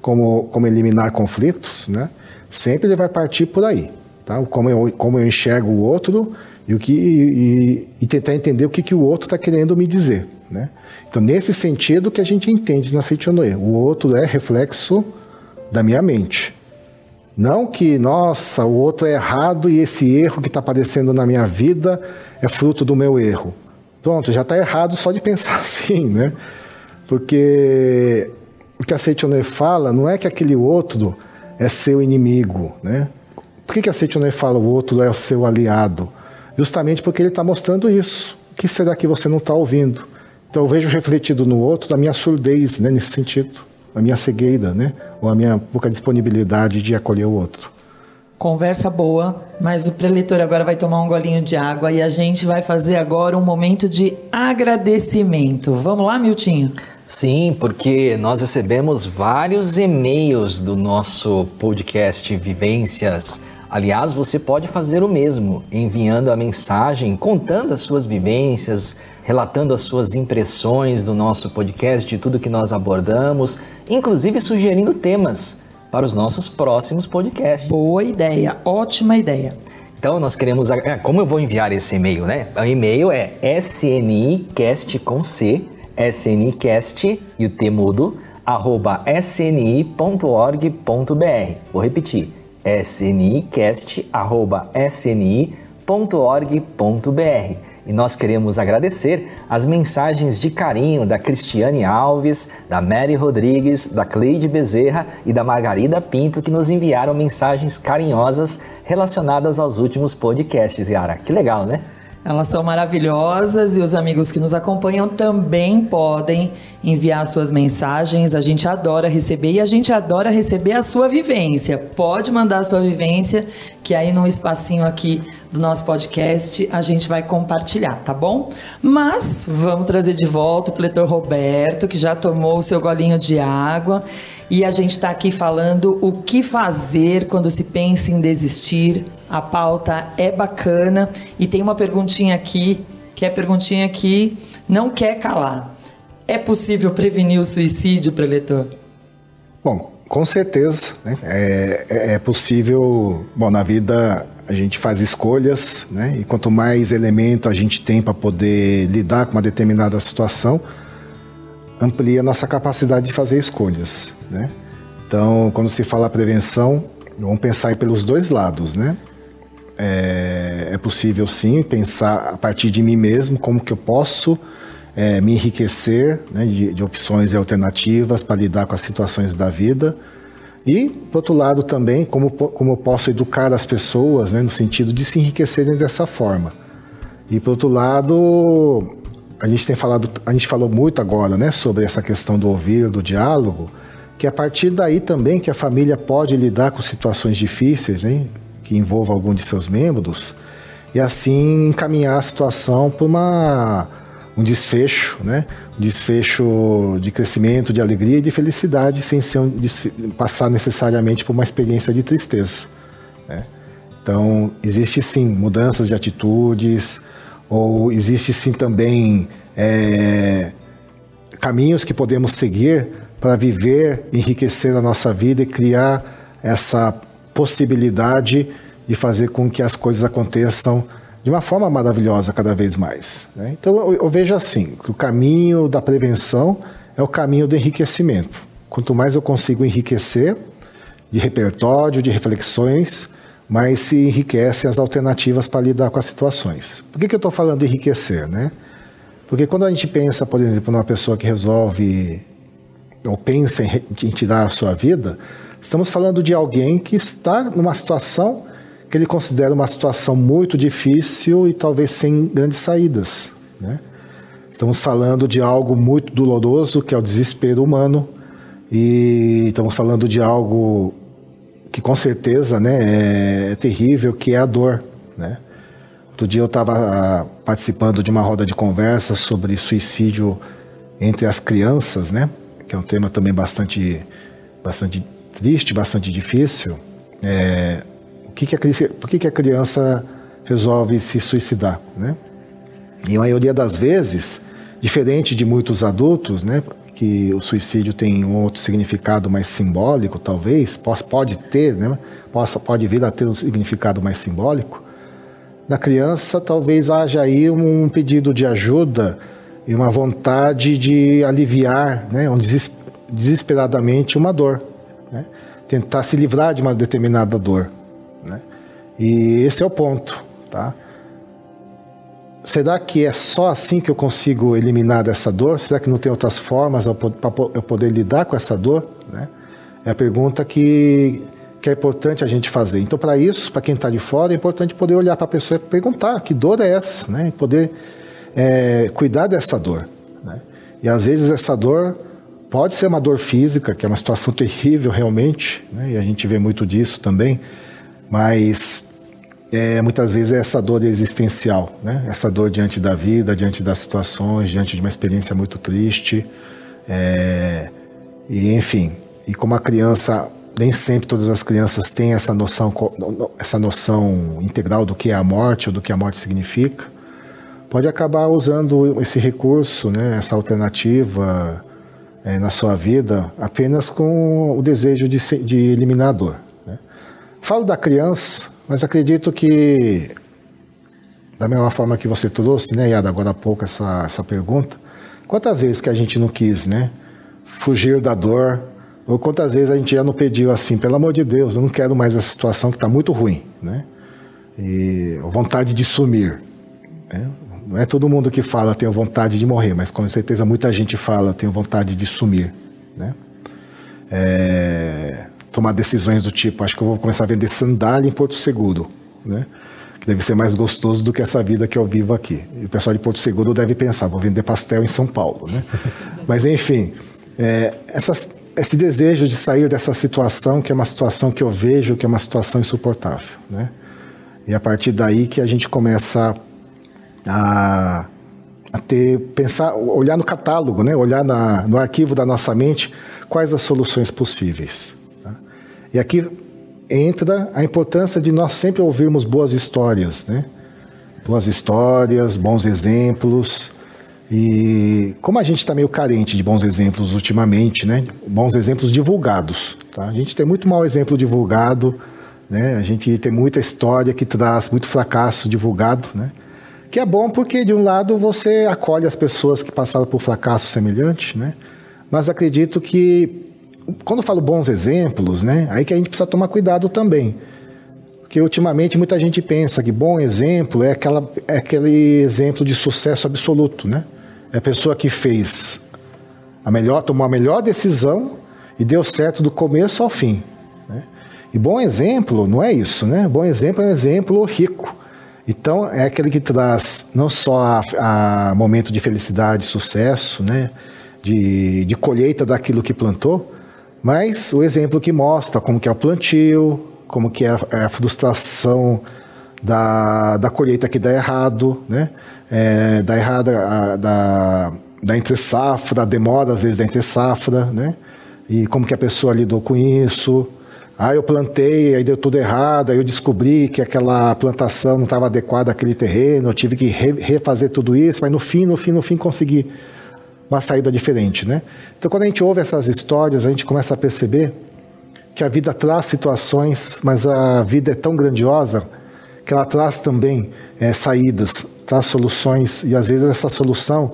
como, como eliminar conflitos, né? Sempre ele vai partir por aí, tá? Como eu, como eu enxergo o outro e, o que, e, e tentar entender o que, que o outro está querendo me dizer, né? Então, nesse sentido que a gente entende na Seichonoe, o outro é reflexo da minha mente. Não que, nossa, o outro é errado e esse erro que está aparecendo na minha vida é fruto do meu erro. Pronto, já está errado só de pensar assim, né? Porque o que a Seichonoe fala não é que aquele outro é seu inimigo, né? Por que, que a Seichonoe fala o outro é o seu aliado? Justamente porque ele está mostrando isso. O que será que você não está ouvindo? Então eu vejo refletido no outro a minha surdez, né, nesse sentido, a minha cegueira, né, ou a minha pouca disponibilidade de acolher o outro. Conversa boa, mas o preletor agora vai tomar um golinho de água e a gente vai fazer agora um momento de agradecimento. Vamos lá, Miltinho? Sim, porque nós recebemos vários e-mails do nosso podcast Vivências. Aliás, você pode fazer o mesmo, enviando a mensagem contando as suas vivências, relatando as suas impressões do nosso podcast, de tudo que nós abordamos, inclusive sugerindo temas para os nossos próximos podcasts. Boa ideia, ótima ideia. Então nós queremos. É, como eu vou enviar esse e-mail, né? O e-mail é snicast com C, snicast e o T mudo, arroba sni.org.br. Vou repetir, snicast arroba sni.org.br e nós queremos agradecer as mensagens de carinho da Cristiane Alves, da Mary Rodrigues, da Cleide Bezerra e da Margarida Pinto que nos enviaram mensagens carinhosas relacionadas aos últimos podcasts, Yara. Que legal, né? Elas são maravilhosas e os amigos que nos acompanham também podem enviar suas mensagens. A gente adora receber e a gente adora receber a sua vivência. Pode mandar a sua vivência, que aí no espacinho aqui do nosso podcast a gente vai compartilhar, tá bom? Mas vamos trazer de volta o pletor Roberto, que já tomou o seu golinho de água. E a gente está aqui falando o que fazer quando se pensa em desistir. A pauta é bacana e tem uma perguntinha aqui, que é a perguntinha que não quer calar. É possível prevenir o suicídio, preletor? Bom, com certeza. Né? É, é, é possível. Bom, na vida a gente faz escolhas, né? E quanto mais elemento a gente tem para poder lidar com uma determinada situação, amplia nossa capacidade de fazer escolhas, né? Então, quando se fala prevenção, vamos pensar pelos dois lados, né? É, é, possível sim pensar a partir de mim mesmo como que eu posso é, me enriquecer né, de, de opções e alternativas para lidar com as situações da vida e, por outro lado, também como, como eu posso educar as pessoas né, no sentido de se enriquecerem dessa forma. E, por outro lado, a gente tem falado, a gente falou muito agora, né, sobre essa questão do ouvir, do diálogo, que a partir daí também que a família pode lidar com situações difíceis, hein, que envolvam algum de seus membros, e assim encaminhar a situação para uma um desfecho, né? Um desfecho de crescimento, de alegria e de felicidade, sem ser um passar necessariamente por uma experiência de tristeza. Né? Então, existe sim mudanças de atitudes, ou existe sim também é, caminhos que podemos seguir para viver, enriquecer a nossa vida e criar essa possibilidade de fazer com que as coisas aconteçam de uma forma maravilhosa cada vez mais. Né? Então eu, eu, vejo assim que o caminho da prevenção é o caminho do enriquecimento. Quanto mais eu consigo enriquecer de repertório, de reflexões, mas se enriquecem as alternativas para lidar com as situações. Por que, que eu estou falando de enriquecer? Né? Porque quando a gente pensa, por exemplo, numa pessoa que resolve ou pensa em, em tirar a sua vida, estamos falando de alguém que está numa situação que ele considera uma situação muito difícil e talvez sem grandes saídas. Né? Estamos falando de algo muito doloroso, que é o desespero humano, e estamos falando de algo que com certeza né, é terrível, que é a dor. Né? Outro dia eu estava participando de uma roda de conversa sobre suicídio entre as crianças, né? que é um tema também bastante, bastante triste, bastante difícil. É, o que, que, a, por que, que a criança resolve se suicidar? Né? E a maioria das vezes Diferente de muitos adultos, né, que o suicídio tem um outro significado mais simbólico, talvez, pode ter, né, possa, pode vir a ter um significado mais simbólico. Na criança, talvez haja aí um pedido de ajuda e uma vontade de aliviar, né, um desesperadamente uma dor, tentar se livrar de uma determinada dor, né. E esse é o ponto, tá? será que é só assim que eu consigo eliminar essa dor? Será que não tem outras formas para eu poder lidar com essa dor? Né? É a pergunta que, que é importante a gente fazer. Então, para isso, para quem está de fora, é importante poder olhar para a pessoa e perguntar que dor é essa, né? E poder é, cuidar dessa dor. Né? E às vezes essa dor pode ser uma dor física, que é uma situação terrível realmente, né? e a gente vê muito disso também, mas é, muitas vezes é essa dor existencial, né? essa dor diante da vida, diante das situações, diante de uma experiência muito triste. É, e enfim, e como a criança, nem sempre todas as crianças têm essa noção, essa noção integral do que é a morte ou do que a morte significa, pode acabar usando esse recurso, né, essa alternativa é, na sua vida apenas com o desejo de, de eliminar a dor. Né? Falo da criança mas acredito que, da mesma forma que você trouxe, né, Yada, agora há pouco essa, essa pergunta, quantas vezes que a gente não quis, né, fugir da dor, ou quantas vezes a gente já não pediu assim, pelo amor de Deus, eu não quero mais essa situação que está muito ruim, né, e vontade de sumir, né? Não é todo mundo que fala tenho vontade de morrer, mas com certeza muita gente fala tenho vontade de sumir, né? É, tomar decisões do tipo, acho que eu vou começar a vender sandália em Porto Seguro, né? Que deve ser mais gostoso do que essa vida que eu vivo aqui. E o pessoal de Porto Seguro deve pensar, vou vender pastel em São Paulo, né? Mas enfim, é, essas, esse desejo de sair dessa situação, que é uma situação que eu vejo que é uma situação insuportável, né? E a partir daí que a gente começa a, a ter, pensar, olhar no catálogo, né? Olhar na, no arquivo da nossa mente quais as soluções possíveis. E aqui entra a importância de nós sempre ouvirmos boas histórias, né? Boas histórias, bons exemplos. E como a gente está meio carente de bons exemplos ultimamente, né? Bons exemplos divulgados. Tá? A gente tem muito mau exemplo divulgado, né? A gente tem muita história que traz muito fracasso divulgado, né? Que é bom porque de um lado você acolhe as pessoas que passaram por fracasso semelhante, né? Mas acredito que quando eu falo bons exemplos, né, aí que a gente precisa tomar cuidado também. Porque ultimamente muita gente pensa que bom exemplo é, aquela, é aquele exemplo de sucesso absoluto, né? É a pessoa que fez a melhor, tomou a melhor decisão e deu certo do começo ao fim. Né? E bom exemplo não é isso, né? Bom exemplo é um exemplo rico. Então é aquele que traz não só a, a momento de felicidade, sucesso, né? De, de colheita daquilo que plantou, mas o exemplo que mostra como que é o plantio, como que é a, é a frustração da, da colheita que dá errado, né? É, dá errada a, da, da entre safra, demora às vezes da entre safra, né? E como que a pessoa lidou com isso. Ah, eu plantei, aí deu tudo errado, aí eu descobri que aquela plantação não estava adequada àquele terreno, eu tive que re, refazer tudo isso, mas no fim, no fim, no fim consegui uma saída diferente, né? Então, quando a gente ouve essas histórias, a gente começa a perceber que a vida traz situações, mas a vida é tão grandiosa que ela traz também é, saídas, traz soluções, e às vezes essa solução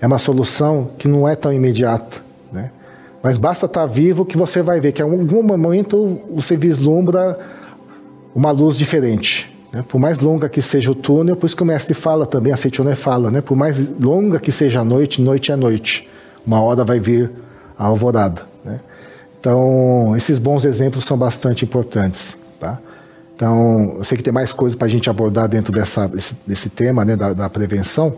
é uma solução que não é tão imediata? Mas basta estar vivo que você vai ver que em algum momento você vislumbra uma luz diferente. Né? Por mais longa que seja o túnel, por isso que o mestre fala também, a Seichoné fala, né? por mais longa que seja a noite, noite é noite. Uma hora vai vir a alvorada. Né? Então, esses bons exemplos são bastante importantes. Tá? Então, eu sei que tem mais coisas para a gente abordar dentro dessa, desse, desse tema né, da, da, prevenção,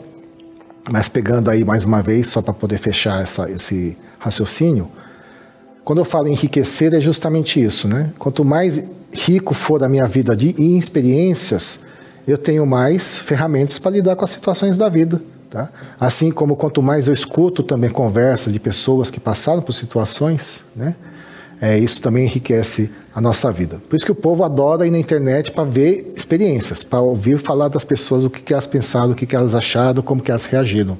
mas pegando aí mais uma vez, só para poder fechar essa, esse raciocínio, quando eu falo enriquecer, é justamente isso. Né? Quanto mais rico for a minha vida de experiências, eu tenho mais ferramentas para lidar com as situações da vida. Tá? Assim como quanto mais eu escuto também conversas de pessoas que passaram por situações, né? É, isso também enriquece a nossa vida. Por isso que o povo adora ir na internet para ver experiências, para ouvir falar das pessoas o que, que elas pensaram, o que, que elas acharam, como que elas reagiram.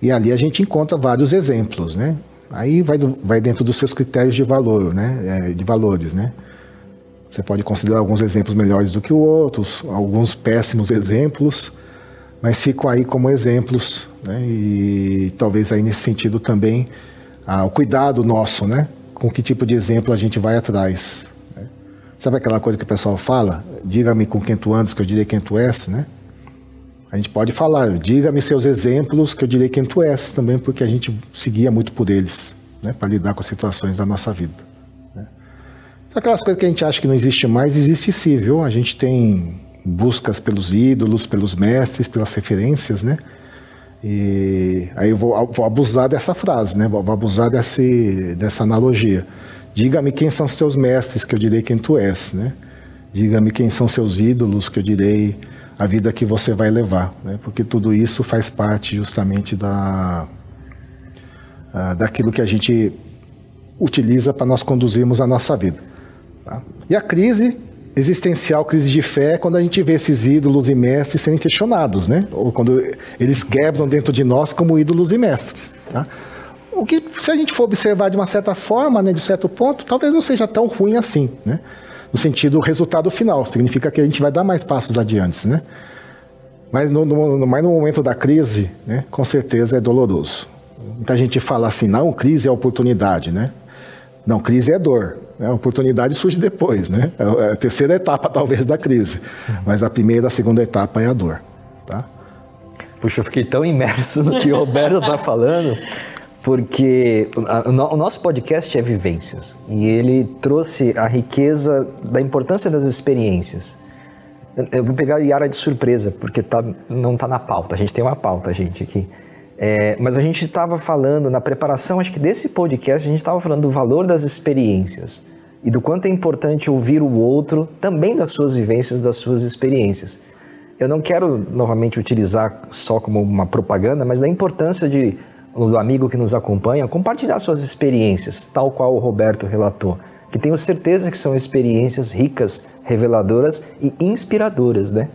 E ali a gente encontra vários exemplos, né? Aí vai, do, vai dentro dos seus critérios de valor, né? É, de valores, né? Você pode considerar alguns exemplos melhores do que outros, alguns péssimos exemplos, mas ficam aí como exemplos, né? E talvez aí nesse sentido também ah, o cuidado nosso, né? Com que tipo de exemplo a gente vai atrás. Né? Sabe aquela coisa que o pessoal fala? Diga-me com quem tu andas, que eu direi quem tu és, né? A gente pode falar, diga-me seus exemplos, que eu direi quem tu és também, porque a gente seguia muito por eles, né? Para lidar com as situações da nossa vida. Aquelas coisas que a gente acha que não existe mais, existe sim, viu? A gente tem buscas pelos ídolos, pelos mestres, pelas referências, né? E aí eu vou, vou abusar dessa frase, né? Vou, vou abusar desse, dessa analogia. Diga-me quem são os teus mestres, que eu direi quem tu és, né? Diga-me quem são seus ídolos, que eu direi a vida que você vai levar, né? Porque tudo isso faz parte justamente da uh, daquilo que a gente utiliza para nós conduzirmos a nossa vida. Tá? E a crise existencial, crise de fé, é quando a gente vê esses ídolos e mestres serem questionados, né? Ou quando eles quebram dentro de nós como ídolos e mestres. Tá? O que, se a gente for observar de uma certa forma, né, de certo ponto, talvez não seja tão ruim assim, né? No sentido, resultado final, significa que a gente vai dar mais passos adiante, né? Mas no, no, mas no momento da crise, né, com certeza é doloroso. Muita gente fala assim, não, crise é oportunidade, né? Não, crise é dor. Né? A oportunidade surge depois, né? É, é a terceira etapa, talvez, da crise. Mas a primeira a segunda etapa é a dor, tá? Puxa, eu fiquei tão imerso no que o Roberto está falando, porque o nosso podcast é Vivências. E ele trouxe a riqueza da importância das experiências. Eu vou pegar a Yara de surpresa, porque tá, não está na pauta. A gente tem uma pauta, gente, aqui. É, mas a gente estava falando, na preparação, acho que desse podcast, a gente estava falando do valor das experiências e do quanto é importante ouvir o outro, também das suas vivências, das suas experiências. Eu não quero novamente utilizar só como uma propaganda, mas da importância de do amigo que nos acompanha compartilhar suas experiências, tal qual o Roberto relatou, que tenho certeza que são experiências ricas, reveladoras e inspiradoras, né?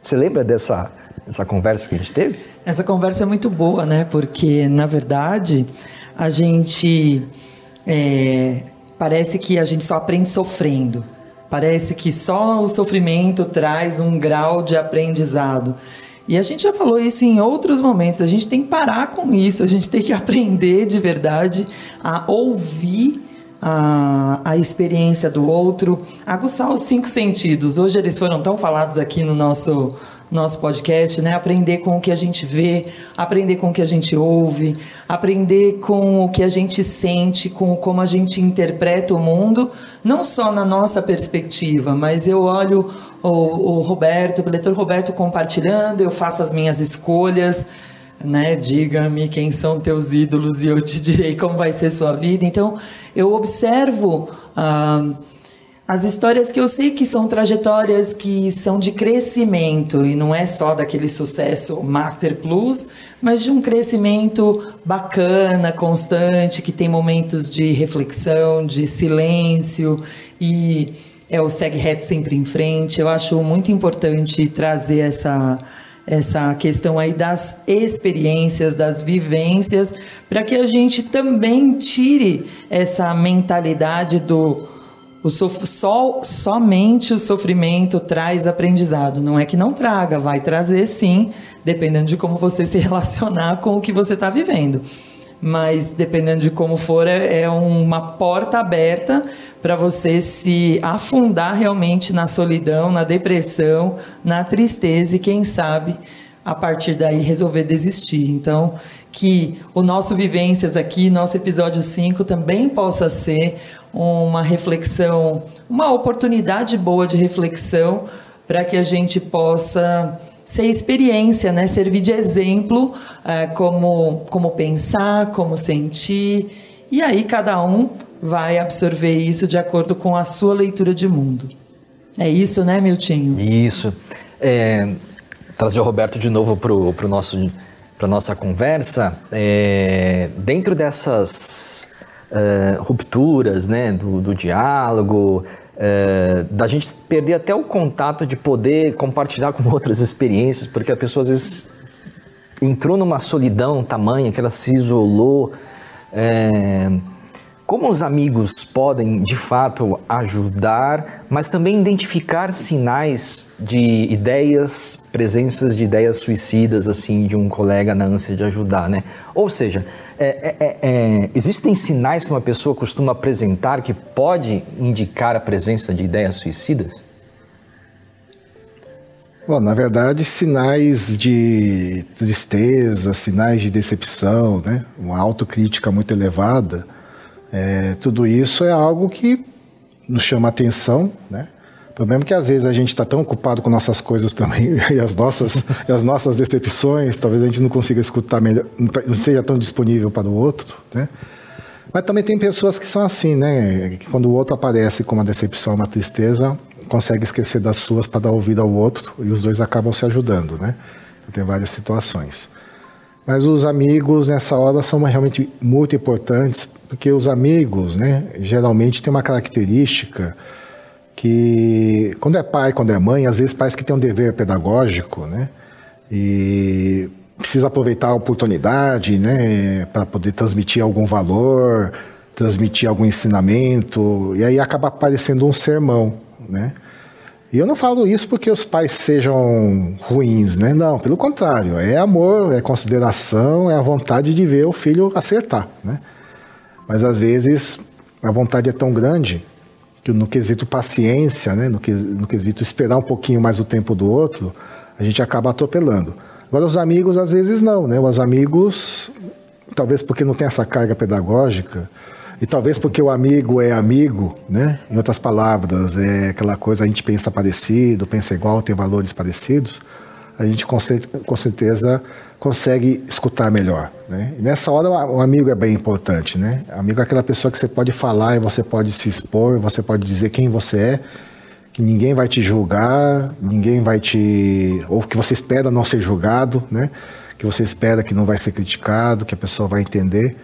Você lembra dessa, dessa conversa que a gente teve? Essa conversa é muito boa, né? Porque, na verdade, a gente. É, parece que a gente só aprende sofrendo. Parece que só o sofrimento traz um grau de aprendizado. E a gente já falou isso em outros momentos. A gente tem que parar com isso. A gente tem que aprender de verdade a ouvir a, a experiência do outro, aguçar os cinco sentidos. Hoje eles foram tão falados aqui no nosso nosso podcast, né? Aprender com o que a gente vê, aprender com o que a gente ouve, aprender com o que a gente sente, com como a gente interpreta o mundo, não só na nossa perspectiva, mas eu olho o, o Roberto, o leitor Roberto compartilhando, eu faço as minhas escolhas, né? Diga-me quem são teus ídolos e eu te direi como vai ser sua vida. Então, eu observo. Ah, as histórias que eu sei que são trajetórias que são de crescimento e não é só daquele sucesso Master Plus, mas de um crescimento bacana, constante, que tem momentos de reflexão, de silêncio e é o segue reto sempre em frente. Eu acho muito importante trazer essa essa questão aí das experiências, das vivências, para que a gente também tire essa mentalidade do o sof somente o sofrimento traz aprendizado. Não é que não traga, vai trazer sim, dependendo de como você se relacionar com o que você está vivendo. Mas dependendo de como for, é, é uma porta aberta para você se afundar realmente na solidão, na depressão, na tristeza e quem sabe a partir daí resolver desistir. Então, que o nosso Vivências aqui, nosso episódio 5, também possa ser uma reflexão, uma oportunidade boa de reflexão para que a gente possa ser experiência, né? servir de exemplo é, como, como pensar, como sentir. E aí cada um vai absorver isso de acordo com a sua leitura de mundo. É isso, né, Miltinho? Isso. É, trazer o Roberto de novo para o nosso para nossa conversa, é, dentro dessas uh, rupturas, né, do, do diálogo, uh, da gente perder até o contato de poder compartilhar com outras experiências, porque a pessoa às vezes entrou numa solidão tamanha que ela se isolou. É, como os amigos podem de fato ajudar, mas também identificar sinais de ideias, presenças de ideias suicidas, assim, de um colega na ânsia de ajudar, né? Ou seja, é, é, é, é, existem sinais que uma pessoa costuma apresentar que pode indicar a presença de ideias suicidas? Bom, na verdade, sinais de tristeza, sinais de decepção, né? uma autocrítica muito elevada, é, tudo isso é algo que nos chama atenção, né? Problema é que às vezes a gente está tão ocupado com nossas coisas também e as nossas, e as nossas decepções, talvez a gente não consiga escutar melhor, não seja tão disponível para o outro, né? Mas também tem pessoas que são assim, né? Que quando o outro aparece com uma decepção, uma tristeza, consegue esquecer das suas para dar ouvido ao outro e os dois acabam se ajudando, né? Então, tem várias situações. Mas os amigos nessa hora são realmente muito importantes, porque os amigos, né, geralmente têm uma característica que quando é pai, quando é mãe, às vezes pais que têm um dever pedagógico, né, e precisa aproveitar a oportunidade, né, para poder transmitir algum valor, transmitir algum ensinamento, e aí acaba aparecendo um sermão, né? E eu não falo isso porque os pais sejam ruins, né? Não, pelo contrário, é amor, é consideração, é a vontade de ver o filho acertar, né? Mas às vezes a vontade é tão grande que no quesito paciência, né? no, no quesito esperar um pouquinho mais o tempo do outro, a gente acaba atropelando. Agora os amigos às vezes não, né? Os amigos, talvez porque não tem essa carga pedagógica, e talvez porque o amigo é amigo, né? Em outras palavras, é aquela coisa, a gente pensa parecido, pensa igual, tem valores parecidos, a gente com, certeza consegue escutar melhor, né? E nessa hora o amigo é bem importante, né? O amigo é aquela pessoa que você pode falar e você pode se expor, você pode dizer quem você é, que ninguém vai te julgar, ninguém vai te... ou que você espera não ser julgado, né? Que você espera que não vai ser criticado, que a pessoa vai entender.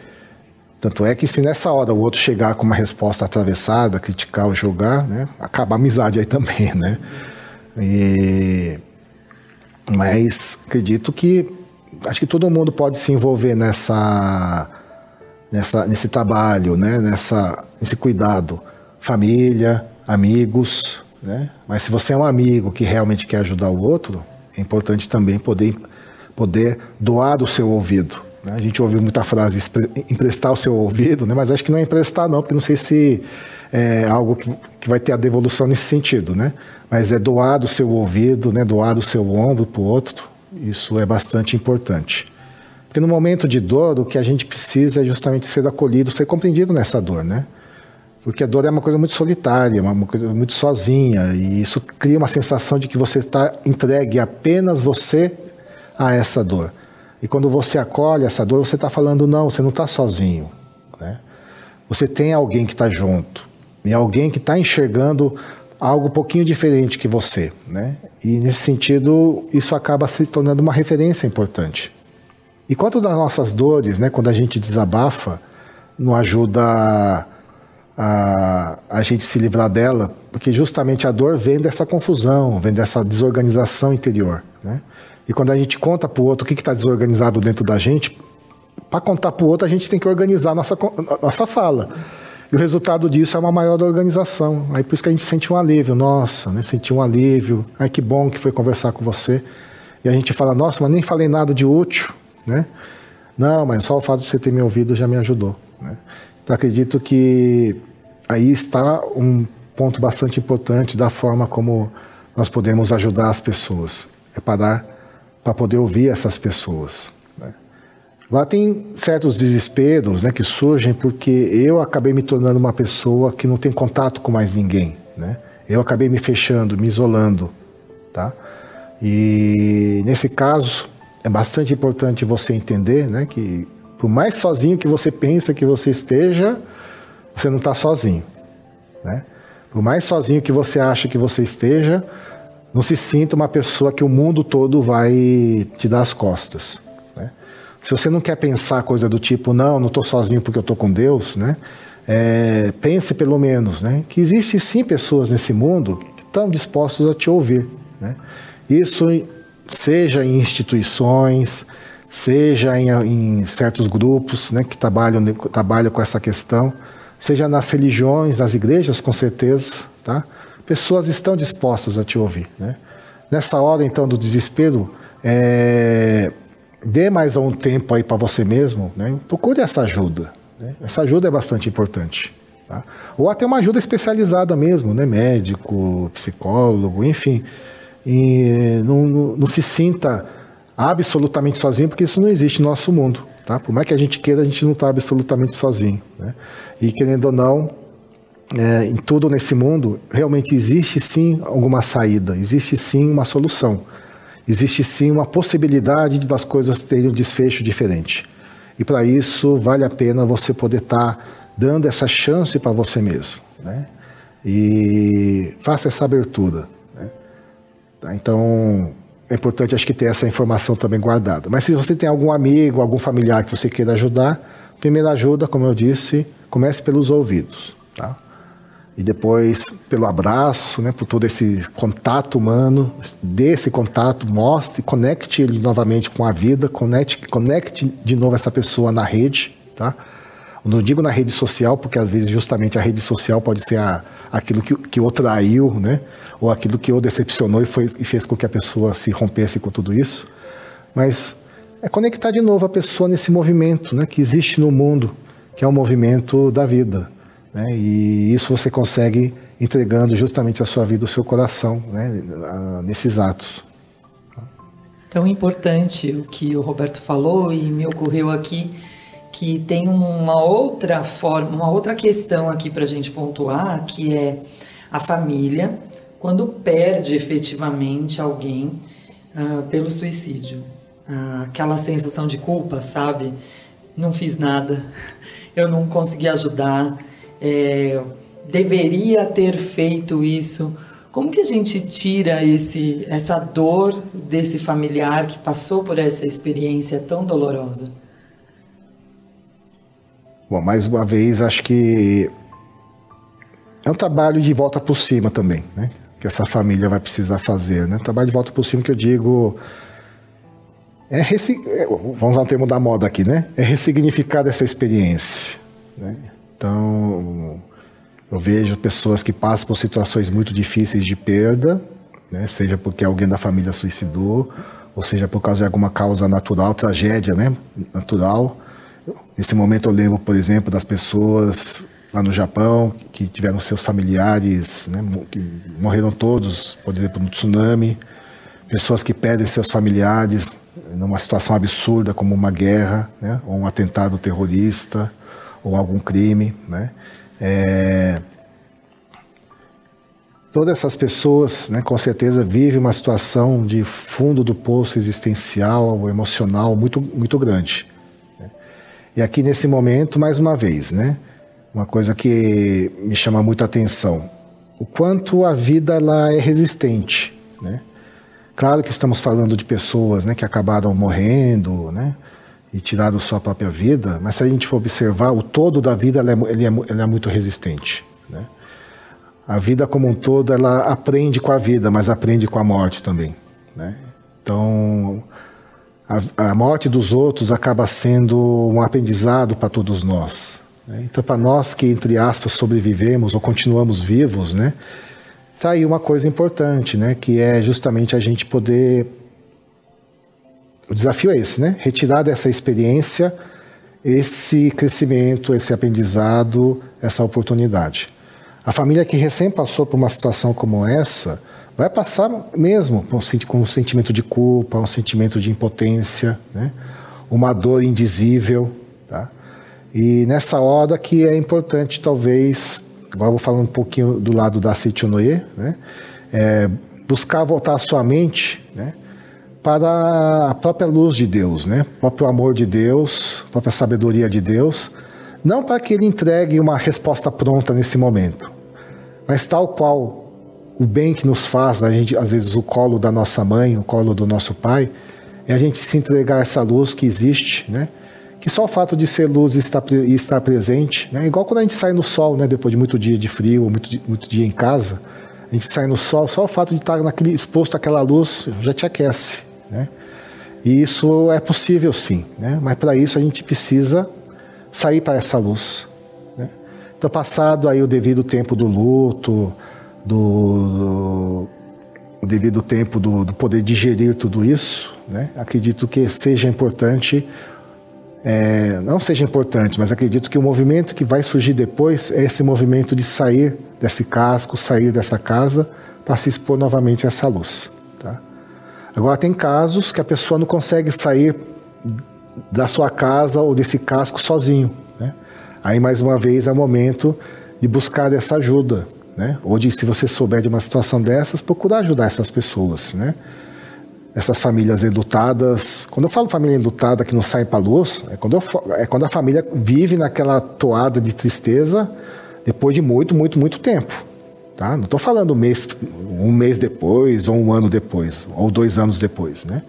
Tanto é que se nessa hora o outro chegar com uma resposta atravessada, criticar ou julgar, né, acaba a amizade aí também, né? E... Mas acredito que acho que todo mundo pode se envolver nessa, nessa nesse trabalho, né? Nessa, nesse cuidado, família, amigos, né? Mas se você é um amigo que realmente quer ajudar o outro, é importante também poder poder doar o seu ouvido, né? A gente ouviu muita frase emprestar o seu ouvido, né? mas acho que não é emprestar não, porque não sei se é algo que, que vai ter a devolução nesse sentido, né? Mas é doar o seu ouvido, né? doar o seu ombro para o outro, isso é bastante importante. Porque no momento de dor, o que a gente precisa é justamente ser acolhido, ser compreendido nessa dor, né? Porque a dor é uma coisa muito solitária, uma coisa muito sozinha, e isso cria uma sensação de que você está entregue apenas você a essa dor. E quando você acolhe essa dor, você está falando, não, você não está sozinho. Né? Você tem alguém que está junto. E alguém que está enxergando algo um pouquinho diferente que você. Né? E nesse sentido, isso acaba se tornando uma referência importante. E quanto das nossas dores, né, quando a gente desabafa, não ajuda a, a, gente se livrar dela, porque justamente a dor vem dessa confusão, vem dessa desorganização interior. Né? E quando a gente conta para o outro o que está desorganizado dentro da gente, para contar para o outro a gente tem que organizar nossa, nossa fala. E o resultado disso é uma maior organização. Aí por isso que a gente sente um alívio. Nossa, né? senti um alívio. Ai, que bom que foi conversar com você. E a gente fala, nossa, mas nem falei nada de útil, né? Não, mas só o fato de você ter me ouvido já me ajudou. Né? Então acredito que aí está um ponto bastante importante da forma como nós podemos ajudar as pessoas. É parar para poder ouvir essas pessoas. Lá tem certos desesperos né, que surgem porque eu acabei me tornando uma pessoa que não tem contato com mais ninguém. Né? Eu acabei me fechando, me isolando. Tá? E nesse caso, é bastante importante você entender né, que, por mais sozinho que você pensa que você esteja, você não está sozinho. Né? Por mais sozinho que você acha que você esteja, não se sinta uma pessoa que o mundo todo vai te dar as costas. Se você não quer pensar coisa do tipo, não, não estou sozinho porque eu estou com Deus, né? É, pense pelo menos né, que existem sim pessoas nesse mundo que estão dispostos a te ouvir. Né? Isso seja em instituições, seja em, em certos grupos né, que trabalham, trabalham com essa questão, seja nas religiões, nas igrejas, com certeza, tá? Pessoas estão dispostas a te ouvir, né? Nessa hora, então, do desespero, é, dê mais um tempo aí para você mesmo, né? Procure essa ajuda. Né? Essa ajuda é bastante importante. Tá? Ou até uma ajuda especializada mesmo, né? Médico, psicólogo, enfim. E não, não, se sinta absolutamente sozinho, porque isso não existe no nosso mundo. Tá? Por mais que a gente queira, a gente não está absolutamente sozinho. Né? E querendo ou não, é, em tudo nesse mundo, realmente existe sim alguma saída, existe sim uma solução, existe sim uma possibilidade das coisas terem um desfecho diferente. E para isso vale a pena você poder estar tá dando essa chance para você mesmo. Né? E faça essa abertura. Né? Tá? Então, é importante acho que ter essa informação também guardada. Mas se você tem algum amigo, algum familiar que você queira ajudar, primeira ajuda, como eu disse, comece pelos ouvidos, tá? E depois pelo abraço, né, por todo esse contato humano, dê esse contato, mostre, conecte ele novamente com a vida, conecte, conecte de novo essa pessoa na rede, tá? Não digo na rede social, porque às vezes justamente a rede social pode ser a, aquilo que, que o traiu, né? ou aquilo que o decepcionou e, foi, e fez com que a pessoa se rompesse com tudo isso. Mas é conectar de novo a pessoa nesse movimento né, que existe no mundo, que é o movimento da vida. Né, e isso você consegue entregando justamente a sua vida, o seu coração, né, nesses atos. Tão importante o que o Roberto falou e me ocorreu aqui que tem uma outra forma, uma outra questão aqui para a gente pontuar, que é a família quando perde efetivamente alguém uh, pelo suicídio. Uh, aquela sensação de culpa, sabe? Não fiz nada, eu não consegui ajudar, é, deveria ter feito isso. Como que a gente tira esse, essa dor desse familiar que passou por essa experiência tão dolorosa? Bom, mais uma vez, acho que é um trabalho de volta por cima também, né? que essa família vai precisar fazer, né? Trabalho de volta por cima que eu digo é, é vamos usar um termo da moda aqui, né? É ressignificar essa experiência, né? Então, eu vejo pessoas que passam por situações muito difíceis de perda, né? Seja porque alguém da família suicidou, ou seja por causa de alguma causa natural, tragédia, né? Natural. Nesse momento eu lembro, por exemplo, das pessoas lá no Japão, que tiveram seus familiares, né, que morreram todos, por exemplo, no tsunami, pessoas que perdem seus familiares numa situação absurda como uma guerra, né, ou um atentado terrorista, ou algum crime, né. É... Todas essas pessoas, né, com certeza, vivem uma situação de fundo do poço existencial emocional muito, muito grande. Né. E aqui nesse momento, mais uma vez, né, uma coisa que me chama muito a atenção, o quanto a vida ela é resistente, né? Claro que estamos falando de pessoas, né, que acabaram morrendo, né, e tiraram sua própria vida, mas se a gente for observar o todo da vida, é, ele é, ela é muito resistente, né? A vida como um todo, ela aprende com a vida, mas aprende com a morte também, né? Então, a, a morte dos outros acaba sendo um aprendizado para todos nós, né? Então, para nós que, entre aspas, sobrevivemos ou continuamos vivos, né, tá aí uma coisa importante, né, que é justamente a gente poder. O desafio é esse, né? Retirar dessa experiência esse crescimento, esse aprendizado, essa oportunidade. A família que recém passou por uma situação como essa vai passar mesmo com um sentimento de culpa, um sentimento de impotência, né? uma dor indizível. Tá? E nessa hora que é importante, talvez, agora vou falando um pouquinho do lado da Seitonoye, né? É, buscar voltar a sua mente né? Para a própria luz de Deus, né? o próprio amor de Deus, a própria sabedoria de Deus, não para que ele entregue uma resposta pronta nesse momento, mas tal qual o bem que nos faz, a gente, às vezes o colo da nossa mãe, o colo do nosso pai, é a gente se entregar a essa luz que existe, né? que só o fato de ser luz e estar, e estar presente, né? igual quando a gente sai no sol, né? depois de muito dia de frio, muito, muito dia em casa, a gente sai no sol, só o fato de estar naquele, exposto àquela luz já te aquece. Né? E isso é possível sim, né? mas para isso a gente precisa sair para essa luz. Né? Então, passado aí o devido tempo do luto, do, o devido tempo do, do, poder digerir tudo isso, né? acredito que seja importante, é, não seja importante, mas acredito que o movimento que vai surgir depois é esse movimento de sair desse casco, sair dessa casa para se expor novamente a essa luz. Agora, tem casos que a pessoa não consegue sair da sua casa ou desse casco sozinho. Né? Aí, mais uma vez, é o momento de buscar essa ajuda. Né? Ou de, se você souber de uma situação dessas, procurar ajudar essas pessoas. Né? Essas famílias enlutadas. Quando eu falo família enlutada que não sai para a luz, é quando, eu, é quando a família vive naquela toada de tristeza depois de muito, muito, muito tempo. Tá? Não estou falando um mês, um mês depois, ou um ano depois, ou dois anos depois, né?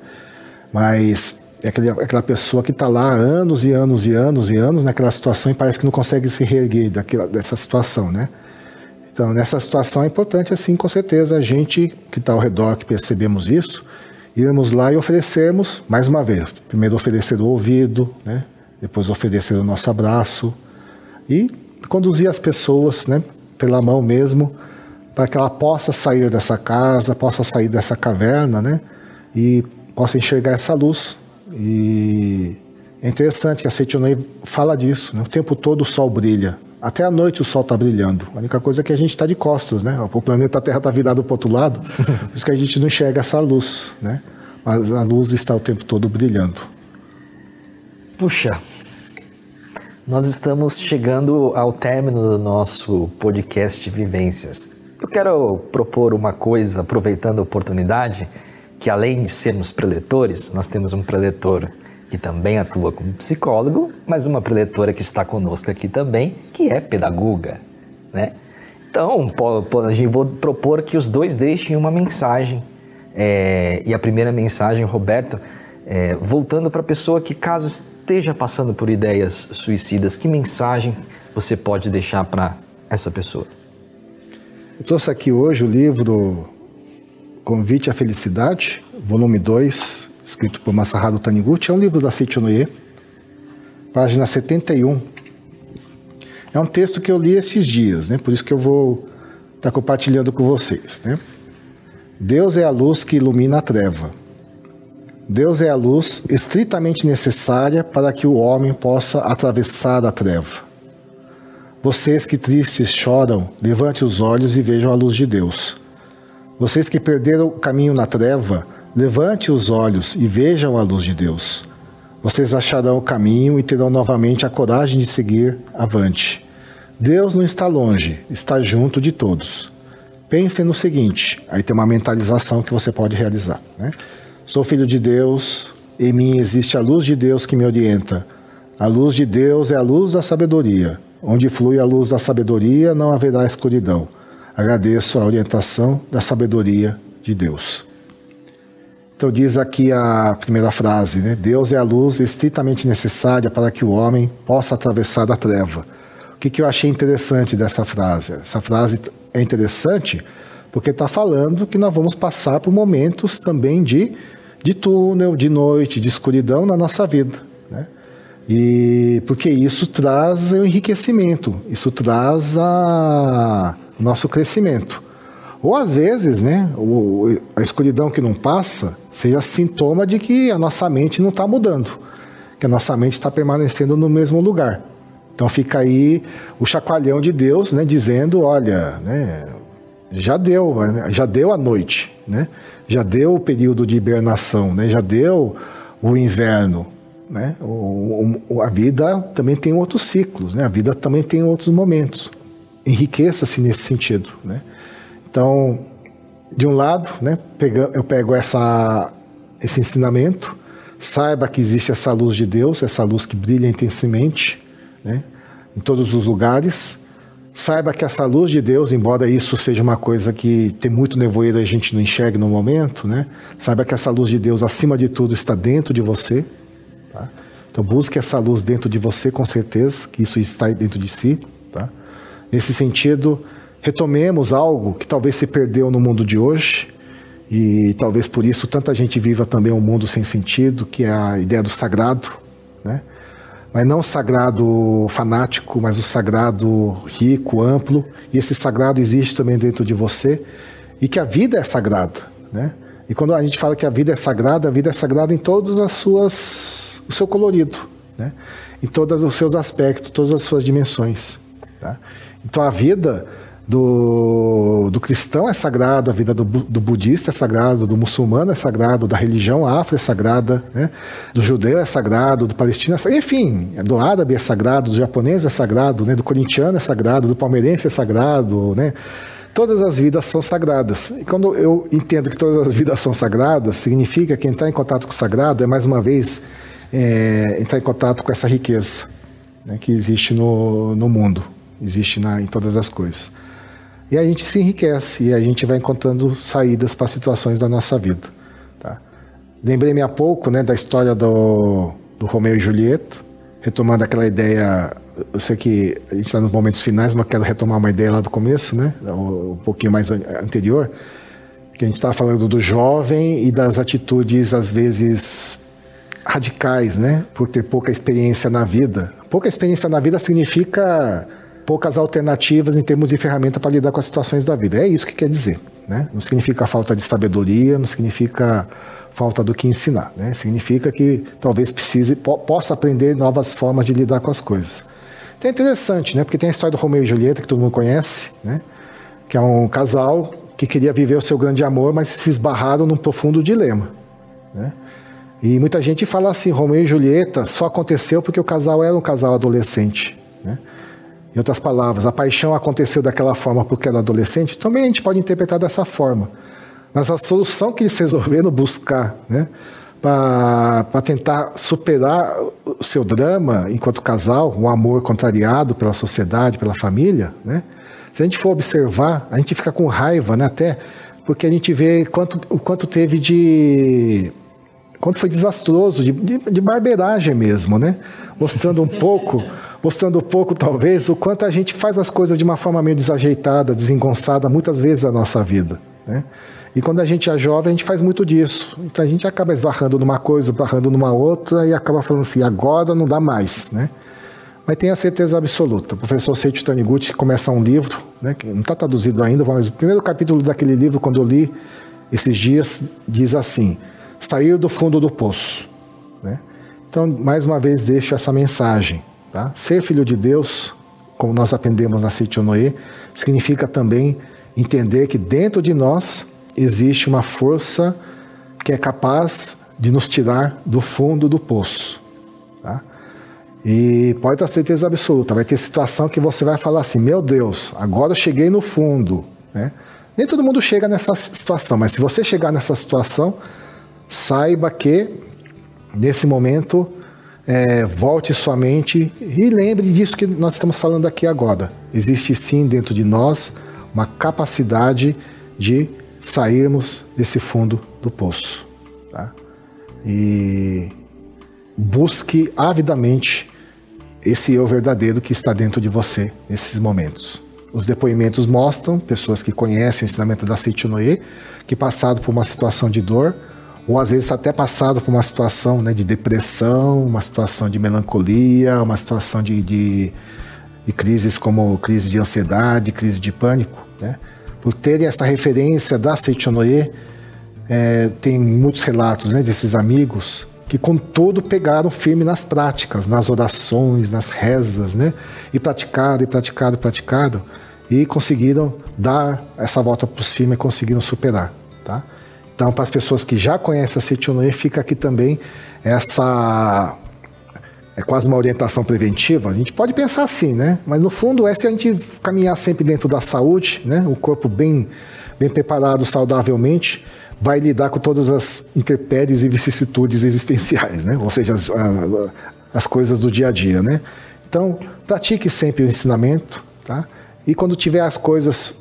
Mas é aquele, aquela pessoa que está lá anos e anos e anos e anos naquela situação e parece que não consegue se reerguer daquela, dessa situação, né? Então, nessa situação é importante, assim, com certeza, a gente que está ao redor, que percebemos isso, irmos lá e oferecermos, mais uma vez, primeiro oferecer o ouvido, né? depois oferecer o nosso abraço e conduzir as pessoas né? pela mão mesmo para que ela possa sair dessa casa, possa sair dessa caverna, né? E possa enxergar essa luz. E é interessante que a Seitonei fala disso, né? O tempo todo o sol brilha. Até à noite o sol está brilhando. A única coisa é que a gente está de costas, né? O planeta Terra está virado para o outro lado, por isso que a gente não enxerga essa luz, né? Mas a luz está o tempo todo brilhando. Puxa, nós estamos chegando ao término do nosso podcast Vivências. Eu quero propor uma coisa, aproveitando a oportunidade, que além de sermos preletores, nós temos um preletor que também atua como psicólogo, mas uma preletora que está conosco aqui também, que é pedagoga, né? Então, vou propor que os dois deixem uma mensagem. É, e a primeira mensagem, Roberto, é, voltando para a pessoa que, caso esteja passando por ideias suicidas, que mensagem você pode deixar para essa pessoa? Eu trouxe aqui hoje o livro Convite à Felicidade, volume 2, escrito por Masaharu Taniguchi. É um livro da Seichonoye, página 71. É um texto que eu li esses dias, né? por isso que eu vou estar tá compartilhando com vocês. Né? Deus é a luz que ilumina a treva. Deus é a luz estritamente necessária para que o homem possa atravessar a treva. Vocês que tristes choram, levante os olhos e vejam a luz de Deus. Vocês que perderam o caminho na treva, levante os olhos e vejam a luz de Deus. Vocês acharão o caminho e terão novamente a coragem de seguir avante. Deus não está longe, está junto de todos. Pensem no seguinte: aí tem uma mentalização que você pode realizar. Né? Sou filho de Deus, em mim existe a luz de Deus que me orienta. A luz de Deus é a luz da sabedoria. Onde flui a luz da sabedoria, não haverá escuridão. Agradeço a orientação da sabedoria de Deus. Então diz aqui a primeira frase, né? Deus é a luz estritamente necessária para que o homem possa atravessar a treva. O que, que eu achei interessante dessa frase? Essa frase é interessante porque está falando que nós vamos passar por momentos também de, de túnel, de noite, de escuridão na nossa vida. E porque isso traz o enriquecimento, isso traz a, nosso crescimento. Ou às vezes, né, a escuridão que não passa seja sintoma de que a nossa mente não está mudando, que a nossa mente está permanecendo no mesmo lugar. Então fica aí o chacoalhão de Deus, né, dizendo, olha, né, já deu, já deu a noite, né, já deu o período de hibernação, né, já deu o inverno, né? O, o, a vida também tem outros ciclos, né? a vida também tem outros momentos. Enriqueça-se nesse sentido. Né? Então, de um lado, né, eu pego essa, esse ensinamento, saiba que existe essa luz de Deus, essa luz que brilha intensamente né, em todos os lugares. Saiba que essa luz de Deus, embora isso seja uma coisa que tem muito nevoeiro e a gente não enxerga no momento, né? Saiba que essa luz de Deus, acima de tudo, está dentro de você, Tá? Então busque essa luz dentro de você com certeza, que isso está dentro de si. Tá? Nesse sentido, retomemos algo que talvez se perdeu no mundo de hoje e talvez por isso tanta gente viva também um mundo sem sentido, que é a ideia do sagrado, né? Mas não o sagrado fanático, mas o sagrado rico, amplo, e esse sagrado existe também dentro de você, e que a vida é sagrada, né? E quando a gente fala que a vida é sagrada, a vida é sagrada em todas as suas o seu colorido, né? Em todos os seus aspectos, todas as suas dimensões, tá? Então a vida do, do cristão é sagrado, a vida do, do, budista é sagrado, do muçulmano é sagrado, da religião afro é sagrada, né? do judeu é sagrado, do palestino é sagrado, enfim, do árabe é sagrado, do japonês é sagrado, né? do corintiano é sagrado, do palmeirense é sagrado, né? Todas as vidas são sagradas. E quando eu entendo que todas as vidas são sagradas, significa que entrar em contato com o sagrado é, mais uma vez, é, entrar em contato com essa riqueza né, que existe no, no mundo, existe na, em todas as coisas. E a gente se enriquece e a gente vai encontrando saídas para situações da nossa vida. Tá? Lembrei-me há pouco né, da história do, do Romeu e Julieta, retomando aquela ideia. Eu sei que a gente está nos momentos finais, mas quero retomar uma ideia lá do começo, né, um pouquinho mais anterior, que a gente estava falando do jovem e das atitudes, às vezes, radicais, né, por ter pouca experiência na vida. Pouca experiência na vida significa poucas alternativas em termos de ferramenta para lidar com as situações da vida. É isso que quer dizer. Né? Não significa falta de sabedoria, não significa falta do que ensinar. Né? Significa que talvez precise, po possa aprender novas formas de lidar com as coisas. Então é interessante, né? porque tem a história do Romeu e Julieta, que todo mundo conhece, né? que é um casal que queria viver o seu grande amor, mas se esbarraram num profundo dilema. Né? E muita gente fala assim, Romeu e Julieta só aconteceu porque o casal era um casal adolescente. Né? Em outras palavras, a paixão aconteceu daquela forma porque era adolescente, também a gente pode interpretar dessa forma. Mas a solução que eles resolveram buscar, né, para tentar superar o seu drama enquanto casal, um amor contrariado pela sociedade, pela família, né? Se a gente for observar, a gente fica com raiva, né, até porque a gente vê quanto, o quanto teve de quanto foi desastroso, de, de, de barbeiragem mesmo, né? Mostrando um pouco mostrando um pouco, talvez, o quanto a gente faz as coisas de uma forma meio desajeitada, desengonçada, muitas vezes na nossa vida. Né? E quando a gente é jovem, a gente faz muito disso. Então a gente acaba esbarrando numa coisa, esbarrando numa outra e acaba falando assim, agora não dá mais. Né? Mas tenha certeza absoluta. O professor Seiichi Taniguchi começa um livro, né, que não está traduzido ainda, mas o primeiro capítulo daquele livro, quando eu li esses dias, diz assim: sair do fundo do poço. Né? Então, mais uma vez, deixo essa mensagem. Tá? Ser filho de Deus, como nós aprendemos na Noé, significa também entender que dentro de nós existe uma força que é capaz de nos tirar do fundo do poço. Tá? E pode ter certeza absoluta, vai ter situação que você vai falar assim: meu Deus, agora eu cheguei no fundo. Né? Nem todo mundo chega nessa situação, mas se você chegar nessa situação, saiba que nesse momento é, volte sua mente e lembre disso que nós estamos falando aqui agora. Existe sim dentro de nós uma capacidade de sairmos desse fundo do poço. Tá? E busque avidamente esse eu verdadeiro que está dentro de você nesses momentos. Os depoimentos mostram pessoas que conhecem o ensinamento da Seichunoye, que passaram por uma situação de dor, ou às vezes até passado por uma situação né, de depressão, uma situação de melancolia, uma situação de, de, de crises como crise de ansiedade, crise de pânico. Né? Por terem essa referência da Seichonoye, é, tem muitos relatos né, desses amigos que com todo pegaram firme nas práticas, nas orações, nas rezas, né? E praticaram, e praticaram, e praticaram, e conseguiram dar essa volta por cima e conseguiram superar, tá? Então, para as pessoas que já conhecem a Citionoe, fica aqui também essa é quase uma orientação preventiva. A gente pode pensar assim, né? Mas no fundo é se a gente caminhar sempre dentro da saúde, né? O corpo bem bem preparado saudavelmente vai lidar com todas as intempéries e vicissitudes existenciais, né? Ou seja, as, as coisas do dia a dia, né? Então, pratique sempre o ensinamento, tá? E quando tiver as coisas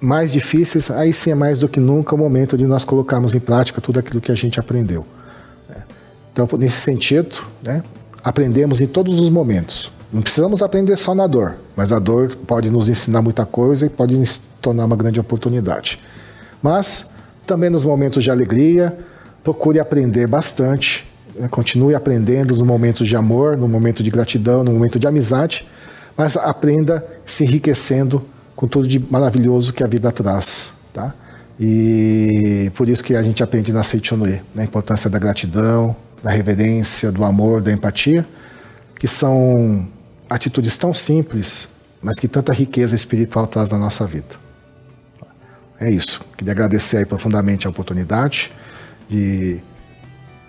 mais difíceis, aí sim é mais do que nunca o momento de nós colocarmos em prática tudo aquilo que a gente aprendeu. Né? Então, nesse sentido, né, aprendemos em todos os momentos. Não precisamos aprender só na dor, mas a dor pode nos ensinar muita coisa e pode nos tornar uma grande oportunidade. Mas também nos momentos de alegria, procure aprender bastante, né? continue aprendendo nos momentos de amor, no momento de gratidão, no momento de amizade, mas aprenda se enriquecendo com tudo de maravilhoso que a vida traz, tá? E por isso que a gente aprende na Seichonoe, né? a importância da gratidão, da reverência, do amor, da empatia, que são atitudes tão simples, mas que tanta riqueza espiritual traz na nossa vida. É isso. Queria agradecer aí profundamente a oportunidade de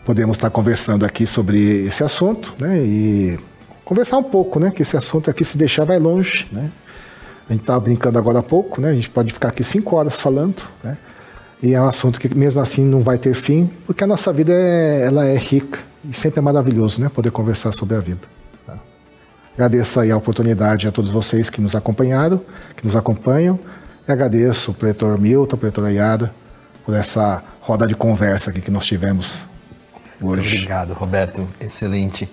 podermos estar conversando aqui sobre esse assunto, né? E conversar um pouco, né? Que esse assunto aqui se deixar vai longe, né? A gente estava brincando agora há pouco, né? A gente pode ficar aqui cinco horas falando, né? E é um assunto que mesmo assim não vai ter fim, porque a nossa vida é, ela é rica e sempre é maravilhoso, né? Poder conversar sobre a vida. Tá? Agradeço aí a oportunidade a todos vocês que nos acompanharam, que nos acompanham. E agradeço o pretor Milton, o pretor Ayada, por essa roda de conversa aqui que nós tivemos hoje. Muito obrigado, Roberto. Excelente.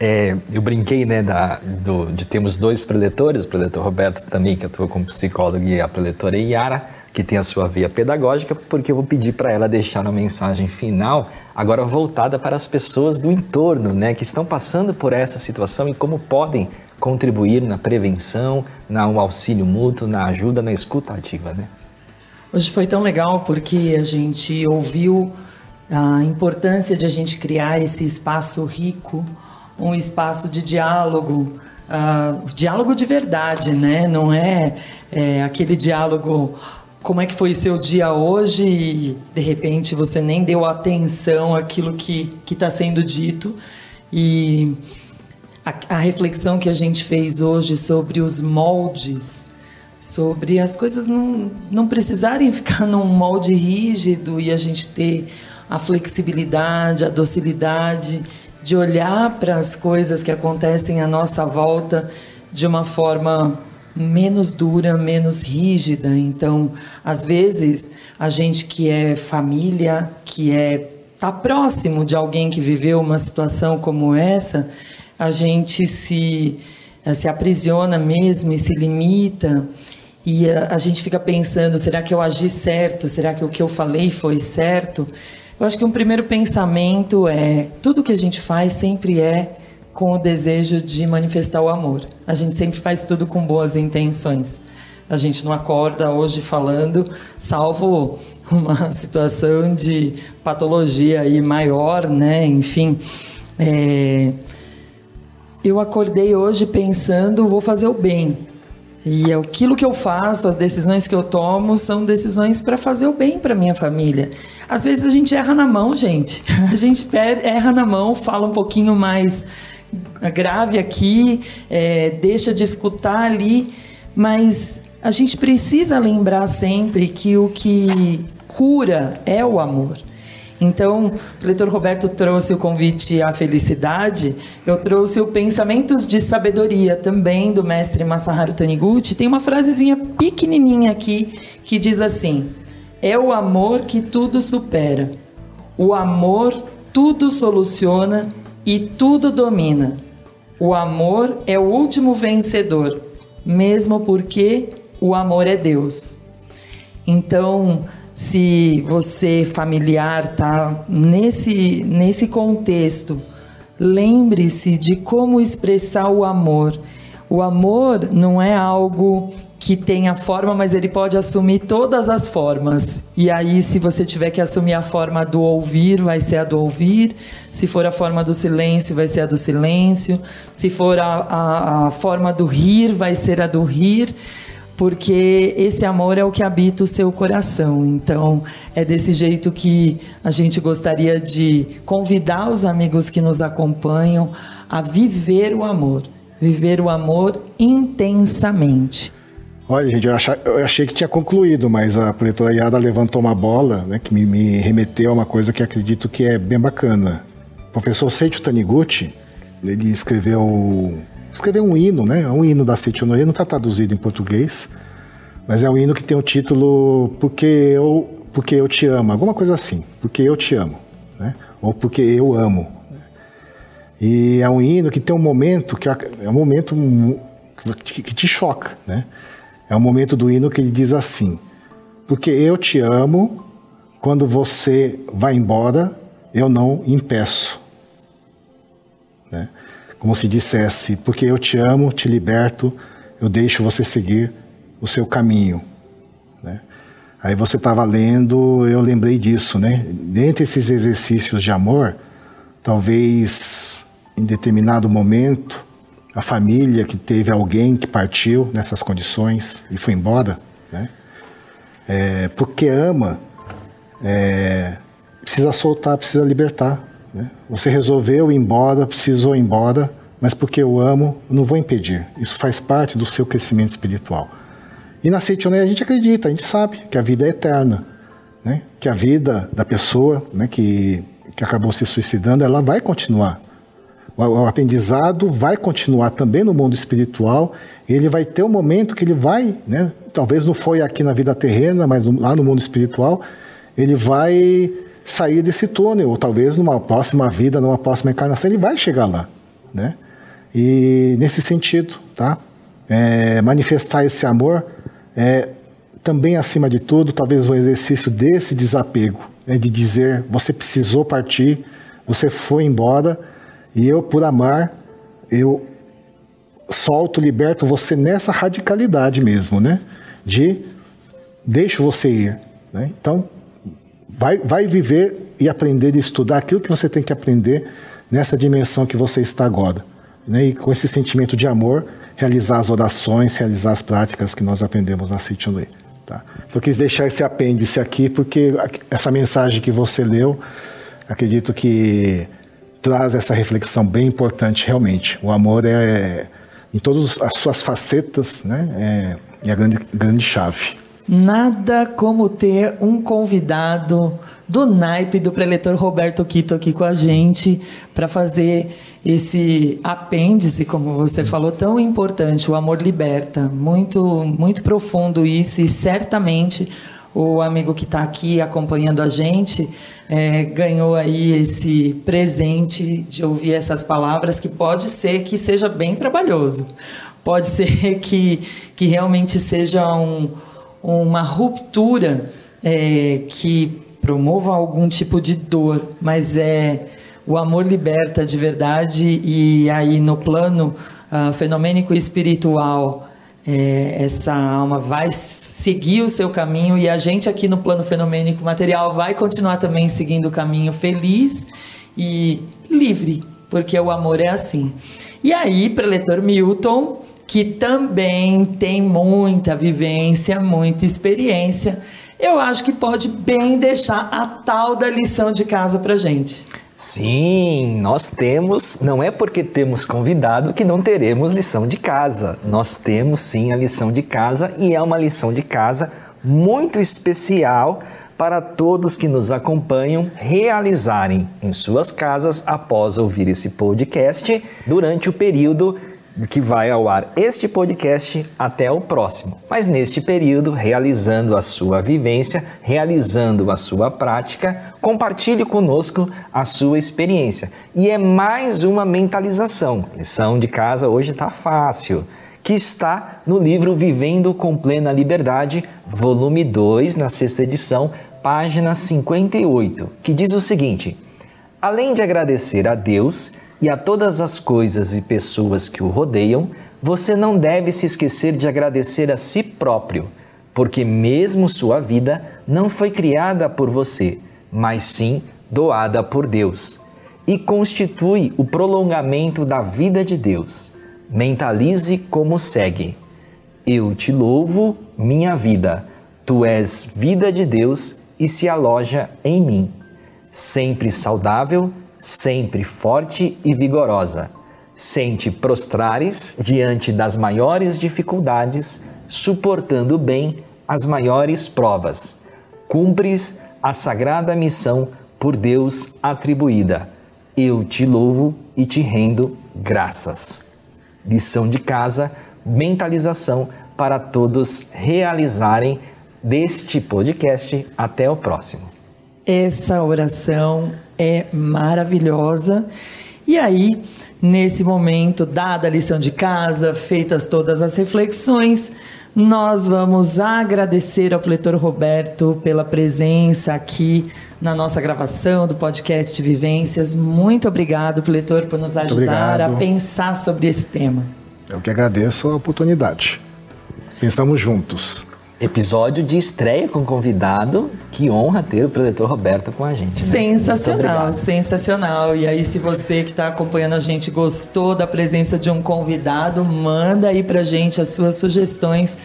É, eu brinquei né, da, do, de termos dois preletores, o preletor Roberto também, que atua como psicólogo, e a preletora Yara, que tem a sua via pedagógica, porque eu vou pedir para ela deixar uma mensagem final, agora voltada para as pessoas do entorno, né, que estão passando por essa situação e como podem contribuir na prevenção, no auxílio mútuo, na ajuda, na escuta ativa, né? Hoje foi tão legal porque a gente ouviu a importância de a gente criar esse espaço rico, um espaço de diálogo, uh, diálogo de verdade, né? Não é, é, aquele diálogo como é que foi seu dia hoje e de repente você nem deu atenção àquilo que está sendo dito e a, a reflexão que a gente fez hoje sobre os moldes sobre as coisas não, não precisarem ficar num molde rígido e a gente ter a flexibilidade, a docilidade de olhar para as coisas que acontecem à nossa volta de uma forma menos dura, menos rígida. Então, às vezes, a gente que é família, que é tá próximo de alguém que viveu uma situação como essa, a gente se se aprisiona mesmo e se limita e a, a gente fica pensando, será que eu agi certo? Será que o que eu falei foi certo? Eu acho que um primeiro pensamento é: tudo que a gente faz sempre é com o desejo de manifestar o amor. A gente sempre faz tudo com boas intenções. A gente não acorda hoje falando, salvo uma situação de patologia aí maior, né? Enfim, é... eu acordei hoje pensando, vou fazer o bem. E aquilo que eu faço, as decisões que eu tomo, são decisões para fazer o bem para minha família. Às vezes a gente erra na mão, gente. A gente erra na mão, fala um pouquinho mais grave aqui, é, deixa de escutar ali, mas a gente precisa lembrar sempre que o que cura é o amor. Então, o leitor Roberto trouxe o convite à felicidade, eu trouxe o Pensamentos de Sabedoria, também do mestre Masaharu Taniguchi. Tem uma frasezinha pequenininha aqui que diz assim: É o amor que tudo supera. O amor tudo soluciona e tudo domina. O amor é o último vencedor, mesmo porque o amor é Deus. Então, se você familiar tá nesse nesse contexto, lembre-se de como expressar o amor. O amor não é algo que tem a forma, mas ele pode assumir todas as formas. E aí, se você tiver que assumir a forma do ouvir, vai ser a do ouvir. Se for a forma do silêncio, vai ser a do silêncio. Se for a, a, a forma do rir, vai ser a do rir porque esse amor é o que habita o seu coração. Então, é desse jeito que a gente gostaria de convidar os amigos que nos acompanham a viver o amor, viver o amor intensamente. Olha, gente, eu, eu achei que tinha concluído, mas a preletora Yada levantou uma bola né, que me, me, remeteu a uma coisa que acredito que é bem bacana. O professor Seiichi Taniguchi, ele escreveu escreveu um hino, né? Um hino da Seichonoye, não está traduzido em português, mas é um hino que tem o título Porque eu, porque eu te amo, alguma coisa assim, Porque eu te amo, né? Ou Porque eu amo. E é um hino que tem um momento que é um momento que te choca, né? É um momento do hino que ele diz assim: Porque eu te amo, quando você vai embora, eu não impeço. Como se dissesse, porque eu te amo, te liberto, eu deixo você seguir o seu caminho. Né? Aí você estava lendo, eu lembrei disso, né? Dentre esses exercícios de amor, talvez em determinado momento, a família que teve alguém que partiu nessas condições e foi embora, né? É, porque ama, é, precisa soltar, precisa libertar. Né? Você resolveu ir embora, precisou ir embora, mas porque eu amo, não vou impedir. Isso faz parte do seu crescimento espiritual. E na Seitonei a gente acredita, a gente sabe que a vida é eterna, né? que a vida da pessoa né, que, que acabou se suicidando, ela vai continuar. O, o aprendizado vai continuar também no mundo espiritual, ele vai ter um momento que ele vai, né, talvez não foi aqui na vida terrena, mas lá no mundo espiritual, ele vai sair desse túnel, ou talvez numa próxima vida, numa próxima encarnação, ele vai chegar lá. Né? E nesse sentido, tá? É, manifestar esse amor é também, acima de tudo, talvez um exercício desse desapego, né, de dizer: você precisou partir, você foi embora, e eu, por amar, eu solto, liberto você nessa radicalidade mesmo, né? De deixo você ir. Né? Então, vai, vai viver e aprender e estudar aquilo que você tem que aprender nessa dimensão que você está agora. Né? E com esse sentimento de amor, realizar as orações, realizar as práticas que nós aprendemos na Situnui. Tá? Então, quis deixar esse apêndice aqui, porque essa mensagem que você leu, acredito que traz essa reflexão bem importante, realmente. O amor é, em todas as suas facetas, né, é, é a grande, grande chave. Nada como ter um convidado do naipe do preletor Roberto Quito aqui com a gente para fazer esse apêndice, como você falou, tão importante, o amor liberta, muito muito profundo isso e certamente o amigo que está aqui acompanhando a gente é, ganhou aí esse presente de ouvir essas palavras que pode ser que seja bem trabalhoso, pode ser que, que realmente seja um, uma ruptura é, que promova algum tipo de dor, mas é o amor liberta de verdade e aí no plano uh, fenomênico espiritual é, essa alma vai seguir o seu caminho e a gente aqui no plano fenomênico material vai continuar também seguindo o caminho feliz e livre, porque o amor é assim. E aí, preletor Milton, que também tem muita vivência, muita experiência, eu acho que pode bem deixar a tal da lição de casa para gente. Sim, nós temos, não é porque temos convidado que não teremos lição de casa. Nós temos sim a lição de casa e é uma lição de casa muito especial para todos que nos acompanham realizarem em suas casas após ouvir esse podcast durante o período que vai ao ar este podcast até o próximo. Mas neste período, realizando a sua vivência, realizando a sua prática, compartilhe conosco a sua experiência. E é mais uma mentalização. Lição de casa hoje está fácil. Que está no livro Vivendo com Plena Liberdade, volume 2, na sexta edição, página 58, que diz o seguinte: Além de agradecer a Deus, e a todas as coisas e pessoas que o rodeiam, você não deve se esquecer de agradecer a si próprio, porque mesmo sua vida não foi criada por você, mas sim doada por Deus, e constitui o prolongamento da vida de Deus. Mentalize como segue: Eu te louvo, minha vida, tu és vida de Deus e se aloja em mim. Sempre saudável, sempre forte e vigorosa, sem te prostrares diante das maiores dificuldades, suportando bem as maiores provas. Cumpres a sagrada missão por Deus atribuída. Eu te louvo e te rendo graças. Lição de casa, mentalização para todos realizarem deste podcast. Até o próximo. Essa oração é maravilhosa. E aí, nesse momento, dada a lição de casa, feitas todas as reflexões, Nós vamos agradecer ao pletor Roberto pela presença aqui na nossa gravação do podcast Vivências. Muito obrigado, pletor, por nos ajudar a pensar sobre esse tema. Eu que agradeço a oportunidade. Pensamos juntos. Episódio de estreia com convidado. Que honra ter o preletor Roberto com a gente. Né? Sensacional, sensacional. E aí, se você que está acompanhando a gente gostou da presença de um convidado, manda aí pra gente as suas sugestões,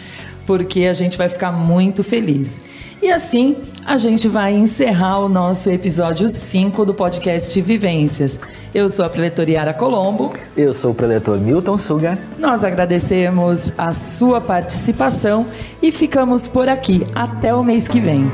porque a gente vai ficar muito feliz. E assim, a gente vai encerrar o nosso episódio 5 do podcast Vivências. Eu sou a preletoriara Colombo. Eu sou o preletor Milton Suga. Nós agradecemos a sua participação e ficamos por aqui. Até o mês que vem.